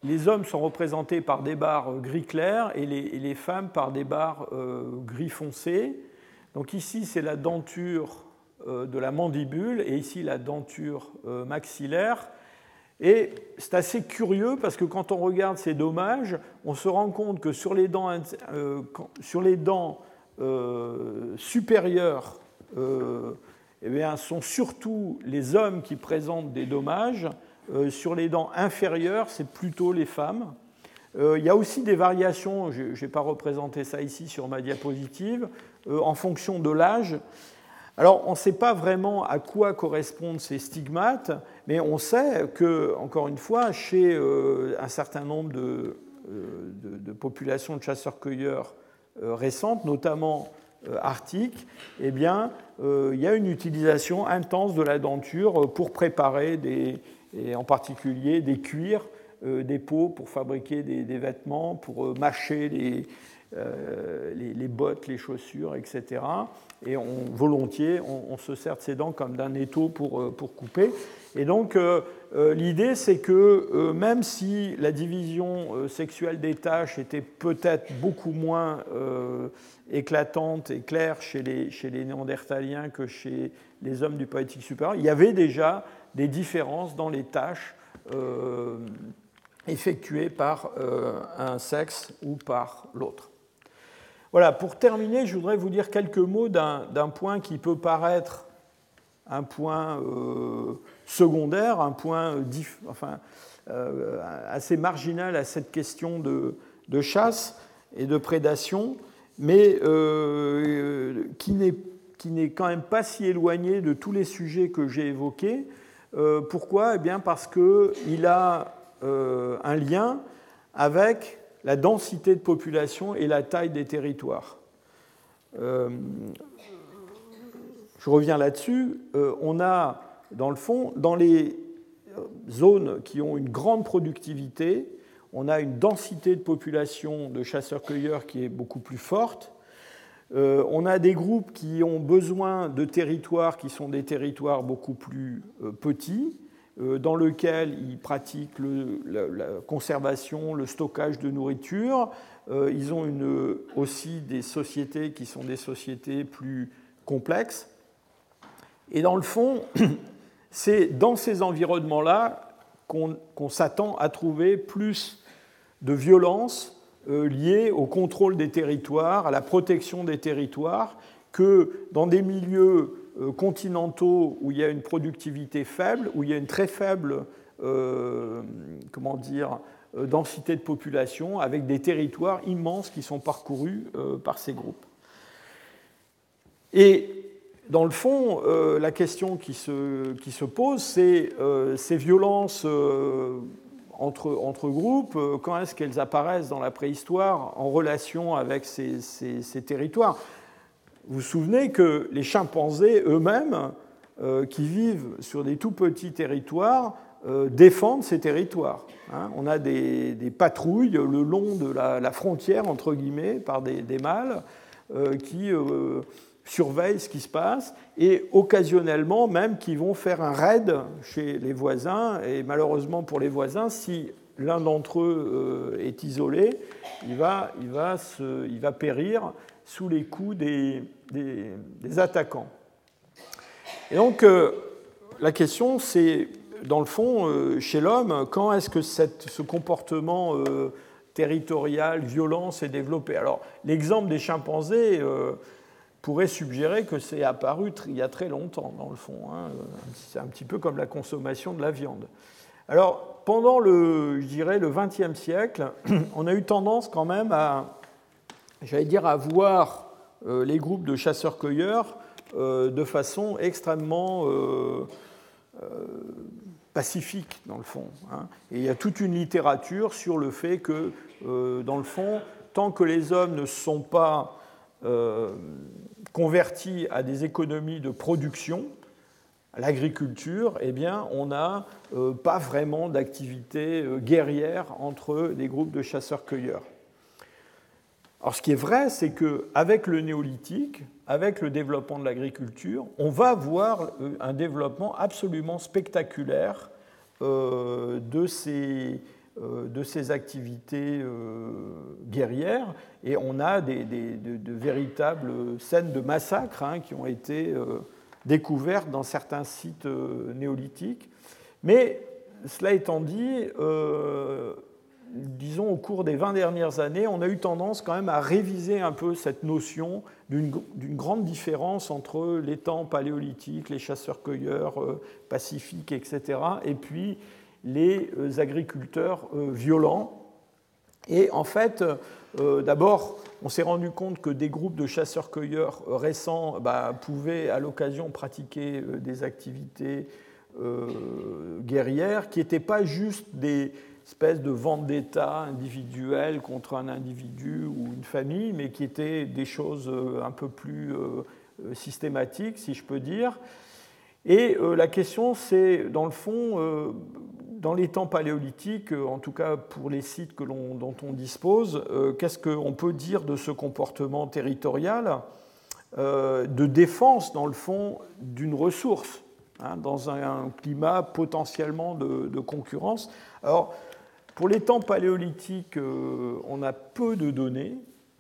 les hommes sont représentés par des barres gris clair et les, femmes par des barres euh, gris foncé. Donc ici, c'est la denture euh, de la mandibule et ici la denture euh, maxillaire. Et c'est assez curieux parce que quand on regarde ces dommages, on se rend compte que sur les dents, les dents supérieures, eh bien, sont surtout les hommes qui présentent des dommages, euh, sur les dents inférieures, c'est plutôt les femmes. Euh, il y a aussi des variations, je n'ai pas représenté ça ici sur ma diapositive, euh, en fonction de l'âge. Alors, on ne sait pas vraiment à quoi correspondent ces stigmates, mais on sait que, encore une fois, chez un certain nombre de, populations de chasseurs-cueilleurs récentes, notamment arctiques, eh il y a une utilisation intense de la denture pour préparer des, et en particulier des cuirs, euh, des peaux pour fabriquer des, vêtements, pour euh, mâcher euh, les, bottes, les chaussures, etc. Et on, volontiers, on, se sert de ses dents comme d'un étau pour, pour couper. Et donc, l'idée, c'est que même si la division sexuelle des tâches était peut-être beaucoup moins éclatante et claire chez les, chez les néandertaliens que chez les hommes du Poétique supérieur, il y avait déjà des différences dans les tâches euh, effectuées par euh, un sexe ou par l'autre. Voilà, pour terminer, je voudrais vous dire quelques mots d'un point qui peut paraître un point euh, secondaire, un point enfin, assez marginal à cette question de, de chasse et de prédation, mais qui n'est quand même pas si éloigné de tous les sujets que j'ai évoqués. Euh, pourquoi? Eh bien Parce qu'il a euh, un lien avec la densité de population et la taille des territoires. Euh, je reviens là-dessus. on a, dans le fond, dans les zones qui ont une grande productivité, on a une densité de population de chasseurs-cueilleurs qui est beaucoup plus forte, euh, on a des groupes qui ont besoin de territoires qui sont des territoires beaucoup plus euh, petits, euh, dans lesquels ils pratiquent la, conservation, le stockage de nourriture. ils ont aussi des sociétés qui sont des sociétés plus complexes. Et dans le fond, c'est dans ces environnements-là qu'on s'attend à trouver plus de violence, euh, liées au contrôle des territoires, à la protection des territoires, que dans des milieux euh, continentaux où il y a une productivité faible, où il y a une très faible euh, dire, densité de population, avec des territoires immenses qui sont parcourus par ces groupes. Et dans le fond, la question qui se, pose, c'est ces violences entre, groupes, euh, quand est-ce qu'elles apparaissent dans la préhistoire en relation avec ces, territoires? Vous vous souvenez que les chimpanzés eux-mêmes qui vivent sur des tout petits territoires défendent ces territoires. Hein. on a des, patrouilles le long de la, frontière, entre guillemets, par des, mâles qui surveillent ce qui se passe et occasionnellement même qui vont faire un raid chez les voisins. Et malheureusement pour les voisins, si l'un d'entre eux euh, est isolé, il va, il, va se, il va périr sous les coups des, des, attaquants. Et donc euh, la question c'est, dans le fond, euh, chez l'homme, quand est-ce que cette, ce comportement territorial, violent s'est développé? Alors l'exemple des chimpanzés pourrait suggérer que c'est apparu il y a très longtemps, dans le fond. Hein. C'est un petit peu comme la consommation de la viande. Alors, pendant le, je dirais, le XXe siècle, on a eu tendance quand même à, j'allais dire, à voir euh, les groupes de chasseurs-cueilleurs euh, de façon extrêmement euh, pacifique, dans le fond. Hein. Et il y a toute une littérature sur le fait que, dans le fond, tant que les hommes ne sont pas converti à des économies de production, l'agriculture, eh bien, on n'a pas vraiment d'activité guerrière entre des groupes de chasseurs-cueilleurs. Alors, ce qui est vrai, c'est qu'avec le néolithique, avec le développement de l'agriculture, on va voir euh, un développement absolument spectaculaire de ces, euh, de ces activités euh, guerrières et on a des, de, véritables scènes de massacres hein, qui ont été euh, découvertes dans certains sites néolithiques. Mais cela étant dit, disons au cours des 20 dernières années, on a eu tendance quand même à réviser un peu cette notion d'une grande différence entre les temps paléolithiques, les chasseurs-cueilleurs pacifiques, etc., et puis les euh, agriculteurs euh, violents. Et en fait, euh, d'abord, on s'est rendu compte que des groupes de chasseurs-cueilleurs récents bah, pouvaient à l'occasion pratiquer des activités guerrières qui n'étaient pas juste des espèces de vendetta individuelles contre un individu ou une famille, mais qui étaient des choses un peu plus systématiques, si je peux dire. Et la question, c'est, dans le fond, dans les temps paléolithiques, euh, en tout cas pour les sites que dont on dispose, euh, qu'est-ce qu'on peut dire de ce comportement territorial euh, de défense, dans le fond, d'une ressource, hein, dans un, climat potentiellement de, concurrence? Alors, pour les temps paléolithiques, on a peu de données.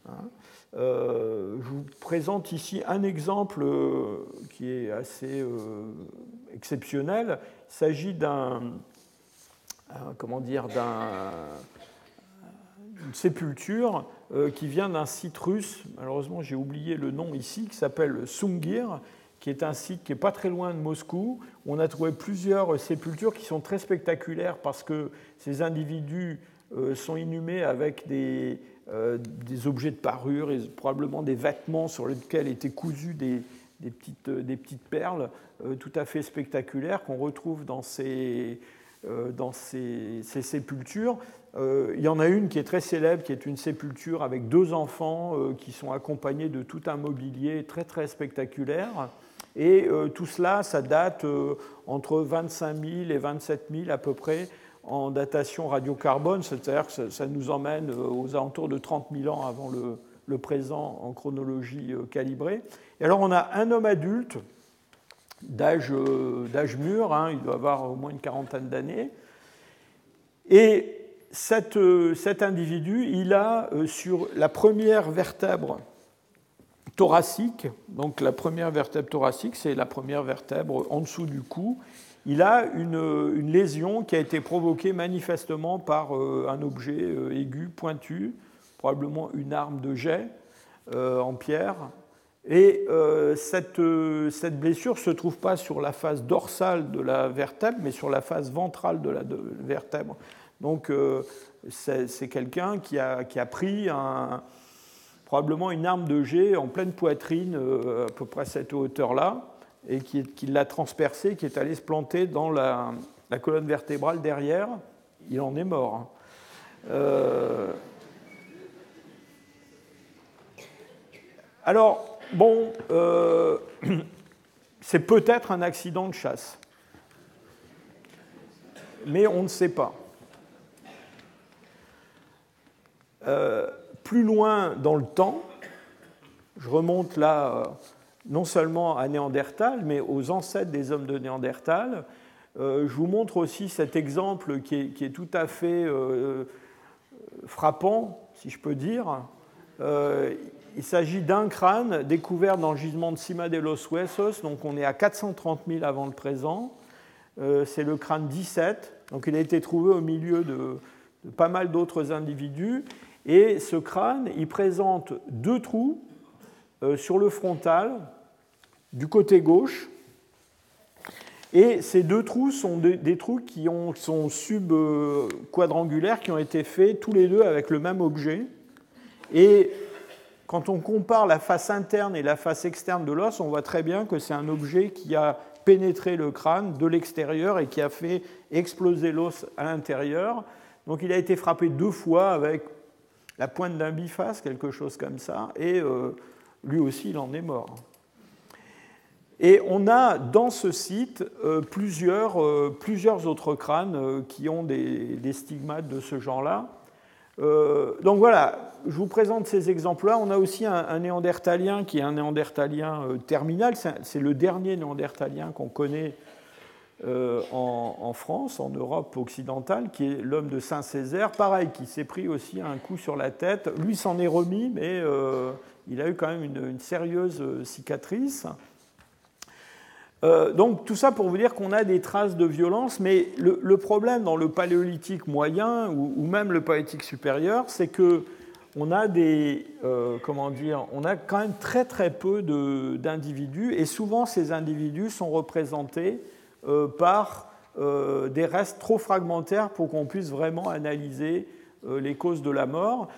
Hein. je vous présente ici un exemple qui est assez exceptionnel. Il s'agit d'un euh, comment dire, d'une sépulture euh, qui vient d'un site russe, malheureusement j'ai oublié le nom ici, qui s'appelle Sungir, qui est un site qui n'est pas très loin de Moscou. On a trouvé plusieurs sépultures qui sont très spectaculaires parce que ces individus euh, sont inhumés avec des, des objets de parure et probablement des vêtements sur lesquels étaient cousus des, des, petites, des petites, perles tout à fait spectaculaires qu'on retrouve dans ces, euh, dans ces, sépultures. Euh, il y en a une qui est très célèbre, qui est une sépulture avec deux enfants euh, qui sont accompagnés de tout un mobilier très très spectaculaire. Et tout cela, ça date entre 25 000 et 27 000 à peu près en datation radiocarbone, c'est-à-dire que ça, nous emmène aux alentours de 30 000 ans avant le, présent en chronologie calibrée. Et alors on a un homme adulte euh, d'âge mûr, hein, il doit avoir au moins une quarantaine d'années. Et euh, cet individu, il a euh, sur la première vertèbre thoracique, donc la première vertèbre thoracique, c'est la première vertèbre en dessous du cou, il a une, lésion qui a été provoquée manifestement par un objet aigu, pointu, probablement une arme de jet en pierre, et euh, cette, euh, blessure ne se trouve pas sur la face dorsale de la vertèbre, mais sur la face ventrale de la vertèbre. Donc euh, c'est quelqu'un qui a, pris un, probablement une arme de jet en pleine poitrine, à peu près à cette hauteur-là, et qui, l'a transpercé, qui est allé se planter dans la, colonne vertébrale derrière. Il en est mort. Hein. alors, Bon, euh, c'est peut-être un accident de chasse. Mais on ne sait pas. Euh, plus loin dans le temps, je remonte là euh, non seulement à Néandertal, mais aux ancêtres des hommes de Néandertal. Euh, je vous montre aussi cet exemple qui est, tout à fait frappant, si je peux dire. il s'agit d'un crâne découvert dans le gisement de Cima de los Huesos, donc on est à 430 000 avant le présent. C'est le crâne 17, donc il a été trouvé au milieu de pas mal d'autres individus. Et ce crâne, il présente deux trous euh, sur le frontal du côté gauche. Et ces deux trous sont des, trous qui sont sub-quadrangulaires, qui ont été faits tous les deux avec le même objet. Et quand on compare la face interne et la face externe de l'os, on voit très bien que c'est un objet qui a pénétré le crâne de l'extérieur et qui a fait exploser l'os à l'intérieur. Donc il a été frappé deux fois avec la pointe d'un biface, quelque chose comme ça, et euh, lui aussi il en est mort. Et on a dans ce site euh, plusieurs, euh, plusieurs, autres crânes qui ont des, stigmates de ce genre-là. donc voilà, je vous présente ces exemples-là. On a aussi un, néandertalien qui est un néandertalien terminal. C'est le dernier néandertalien qu'on connaît euh, en, France, en Europe occidentale, qui est l'homme de Saint-Césaire, pareil, qui s'est pris aussi un coup sur la tête. Lui s'en est remis, mais euh, il a eu quand même une, sérieuse cicatrice. Euh, donc tout ça pour vous dire qu'on a des traces de violence, mais le, problème dans le paléolithique moyen ou, même le paléolithique supérieur, c'est que on a des, comment dire, on a quand même très très peu d'individus, et souvent ces individus sont représentés par euh, des restes trop fragmentaires pour qu'on puisse vraiment analyser euh, les causes de la mort.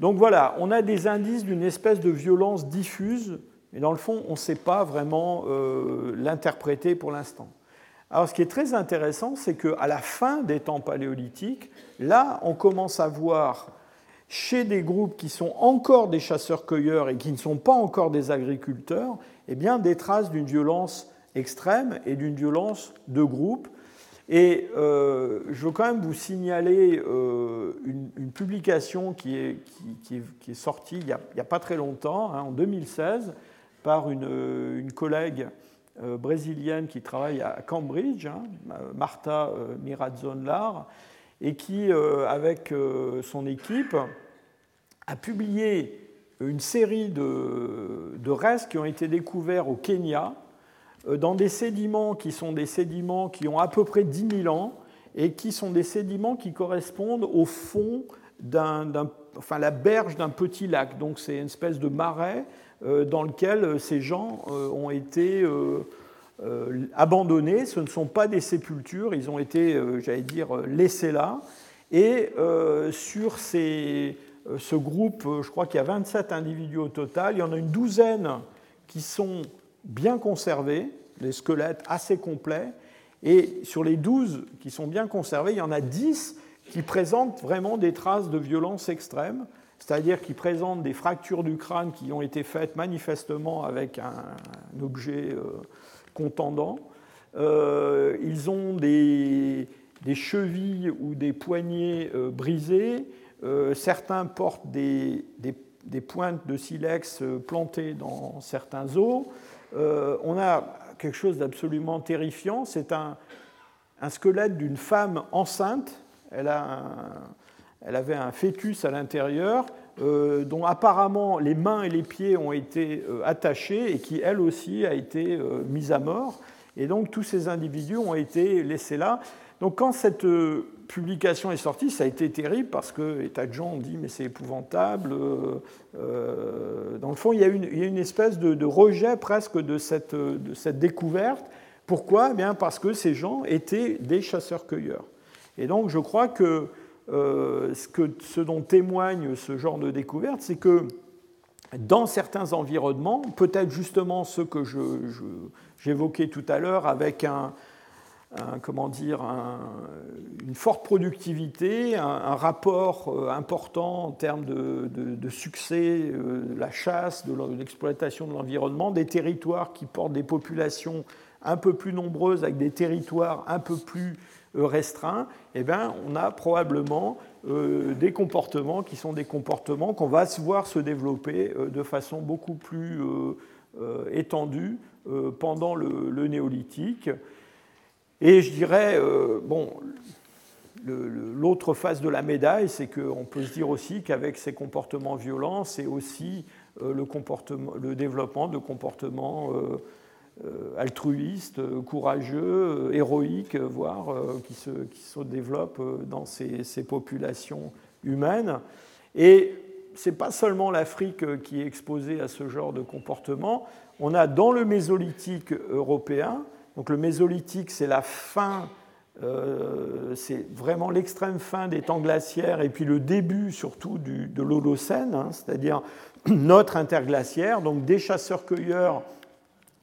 Donc voilà, on a des indices d'une espèce de violence diffuse, et dans le fond, on ne sait pas vraiment l'interpréter pour l'instant. Alors ce qui est très intéressant, c'est qu'à la fin des temps paléolithiques, là, on commence à voir chez des groupes qui sont encore des chasseurs-cueilleurs et qui ne sont pas encore des agriculteurs, eh bien, des traces d'une violence extrême et d'une violence de groupe. Et euh, je veux quand même vous signaler euh, une, publication qui est, qui, est, sortie il n'y a, pas très longtemps, hein, en 2016, par une, une collègue euh, brésilienne qui travaille à Cambridge, hein, Marta Mirazon-Lar, et qui, avec son équipe, a publié une série de, de restes qui ont été découverts au Kenya dans des sédiments qui sont des sédiments qui ont à peu près 10 000 ans et qui sont des sédiments qui correspondent au fond d'un, enfin la berge d'un petit lac. Donc c'est une espèce de marais euh, dans lequel euh, ces gens ont été abandonnés. Ce ne sont pas des sépultures, ils ont été, j'allais dire, laissés là. Et sur ces, ce groupe, je crois qu'il y a 27 individus au total, il y en a une douzaine qui sont bien conservés, des squelettes assez complets, et sur les 12 qui sont bien conservés, il y en a 10 qui présentent vraiment des traces de violence extrême, c'est-à-dire qui présentent des fractures du crâne qui ont été faites manifestement avec un, objet euh, contendant. Euh, ils ont des, chevilles ou des poignets euh, brisés. certains portent des, des, pointes de silex plantées dans certains os. Euh, on a quelque chose d'absolument terrifiant. C'est un, squelette d'une femme enceinte. Elle, avait un fœtus à l'intérieur, euh, dont apparemment les mains et les pieds ont été euh, attachés et qui, elle aussi, a été mise à mort. Et donc tous ces individus ont été laissés là. Donc quand cette publication est sortie, ça a été terrible parce que des tas de gens ont dit mais c'est épouvantable. Euh, euh, dans le fond, il y a une, une espèce de, rejet presque de cette, découverte. Pourquoi? Eh bien Parce que ces gens étaient des chasseurs-cueilleurs. Et donc je crois que, euh, ce que ce dont témoigne ce genre de découverte, c'est que dans certains environnements, peut-être justement ce que j'évoquais tout à l'heure avec un, une forte productivité, un, rapport euh, important en termes de, succès de la chasse, de l'exploitation de l'environnement, des territoires qui portent des populations un peu plus nombreuses avec des territoires un peu plus euh, restreints, eh bien, on a probablement euh, des comportements qui sont des comportements qu'on va voir se développer de façon beaucoup plus étendue pendant le néolithique. Et je dirais, euh, bon, l'autre face de la médaille, c'est qu'on peut se dire aussi qu'avec ces comportements violents, c'est aussi euh, le, développement de comportements euh, altruistes, courageux, héroïques, voire qui, se, qui, se, développent dans ces, ces populations humaines. Et ce n'est pas seulement l'Afrique qui est exposée à ce genre de comportement. On a dans le Mésolithique européen, donc le Mésolithique, c'est la fin, euh, c'est vraiment l'extrême fin des temps glaciaires et puis le début surtout de l'Holocène, hein, c'est-à-dire notre interglaciaire, donc des chasseurs-cueilleurs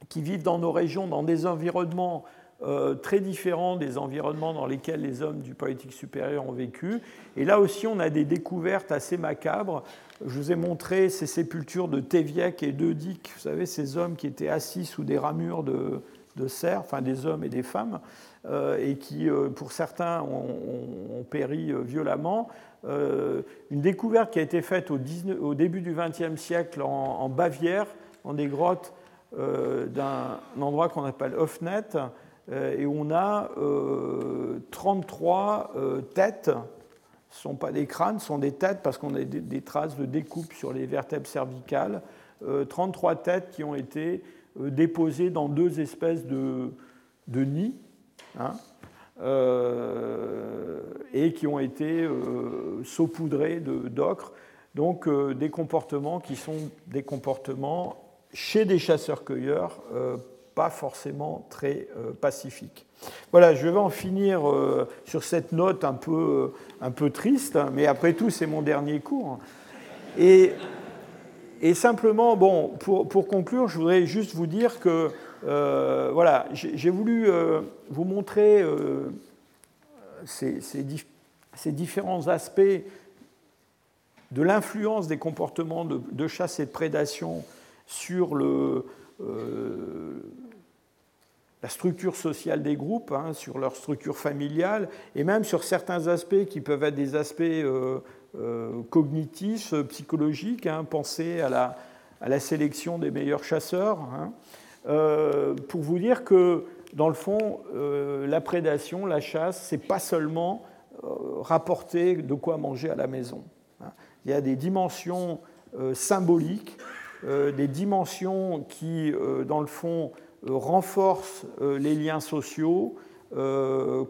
qui vivent dans nos régions, dans des environnements euh, très différents des environnements dans lesquels les hommes du politique supérieur ont vécu. Et là aussi, on a des découvertes assez macabres. Je vous ai montré ces sépultures de Téviec et d'Eudic, vous savez, ces hommes qui étaient assis sous des ramures de, de cerfs, enfin des hommes et des femmes, euh, et qui, euh, pour certains, ont, péri euh, violemment. une découverte qui a été faite au, début du XXe siècle en, Bavière, dans des grottes d'un endroit qu'on appelle Hofnet, et on a 33 têtes. Ce ne sont pas des crânes, ce sont des têtes parce qu'on a des, traces de découpe sur les vertèbres cervicales. 33 têtes qui ont été déposés dans deux espèces de, de nids, hein, euh, et qui ont été euh, saupoudrés d'ocre. Donc des comportements qui sont des comportements chez des chasseurs-cueilleurs pas forcément très pacifiques. Voilà, je vais en finir sur cette note un peu, un peu triste, mais après tout, c'est mon dernier cours. Et et simplement, bon, pour, conclure, je voudrais juste vous dire que euh, voilà, j'ai voulu euh, vous montrer euh, ces, différents aspects de l'influence des comportements de, chasse et de prédation sur le, la structure sociale des groupes, hein, sur leur structure familiale, et même sur certains aspects qui peuvent être des aspects cognitifs, psychologiques, hein, penser à la, à la, sélection des meilleurs chasseurs, hein. euh, pour vous dire que, dans le fond, euh, la prédation, la chasse, c'est pas seulement rapporter de quoi manger à la maison. Hein. Il y a des dimensions symboliques, des dimensions qui, dans le fond, renforcent les liens sociaux,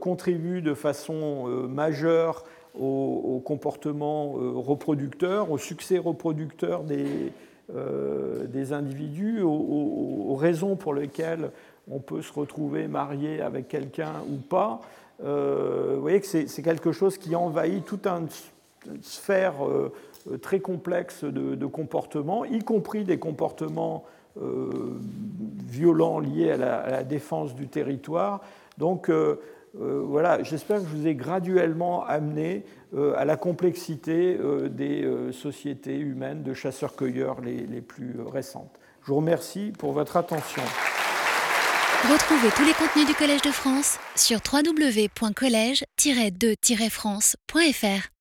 contribuent de façon majeure au, comportement euh, reproducteur, au succès reproducteur des, euh, des individus, aux, raisons pour lesquelles on peut se retrouver marié avec quelqu'un ou pas. Euh, vous voyez que c'est quelque chose qui envahit toute une, sphère très complexe de, comportements, y compris des comportements violents liés à la, à la, défense du territoire. Donc voilà, j'espère que je vous ai graduellement amené euh, à la complexité euh, des sociétés humaines de chasseurs-cueilleurs les, les, plus récentes. Je vous remercie pour votre attention. Retrouvez tous les contenus du Collège de France sur www.colège-2-france.fr.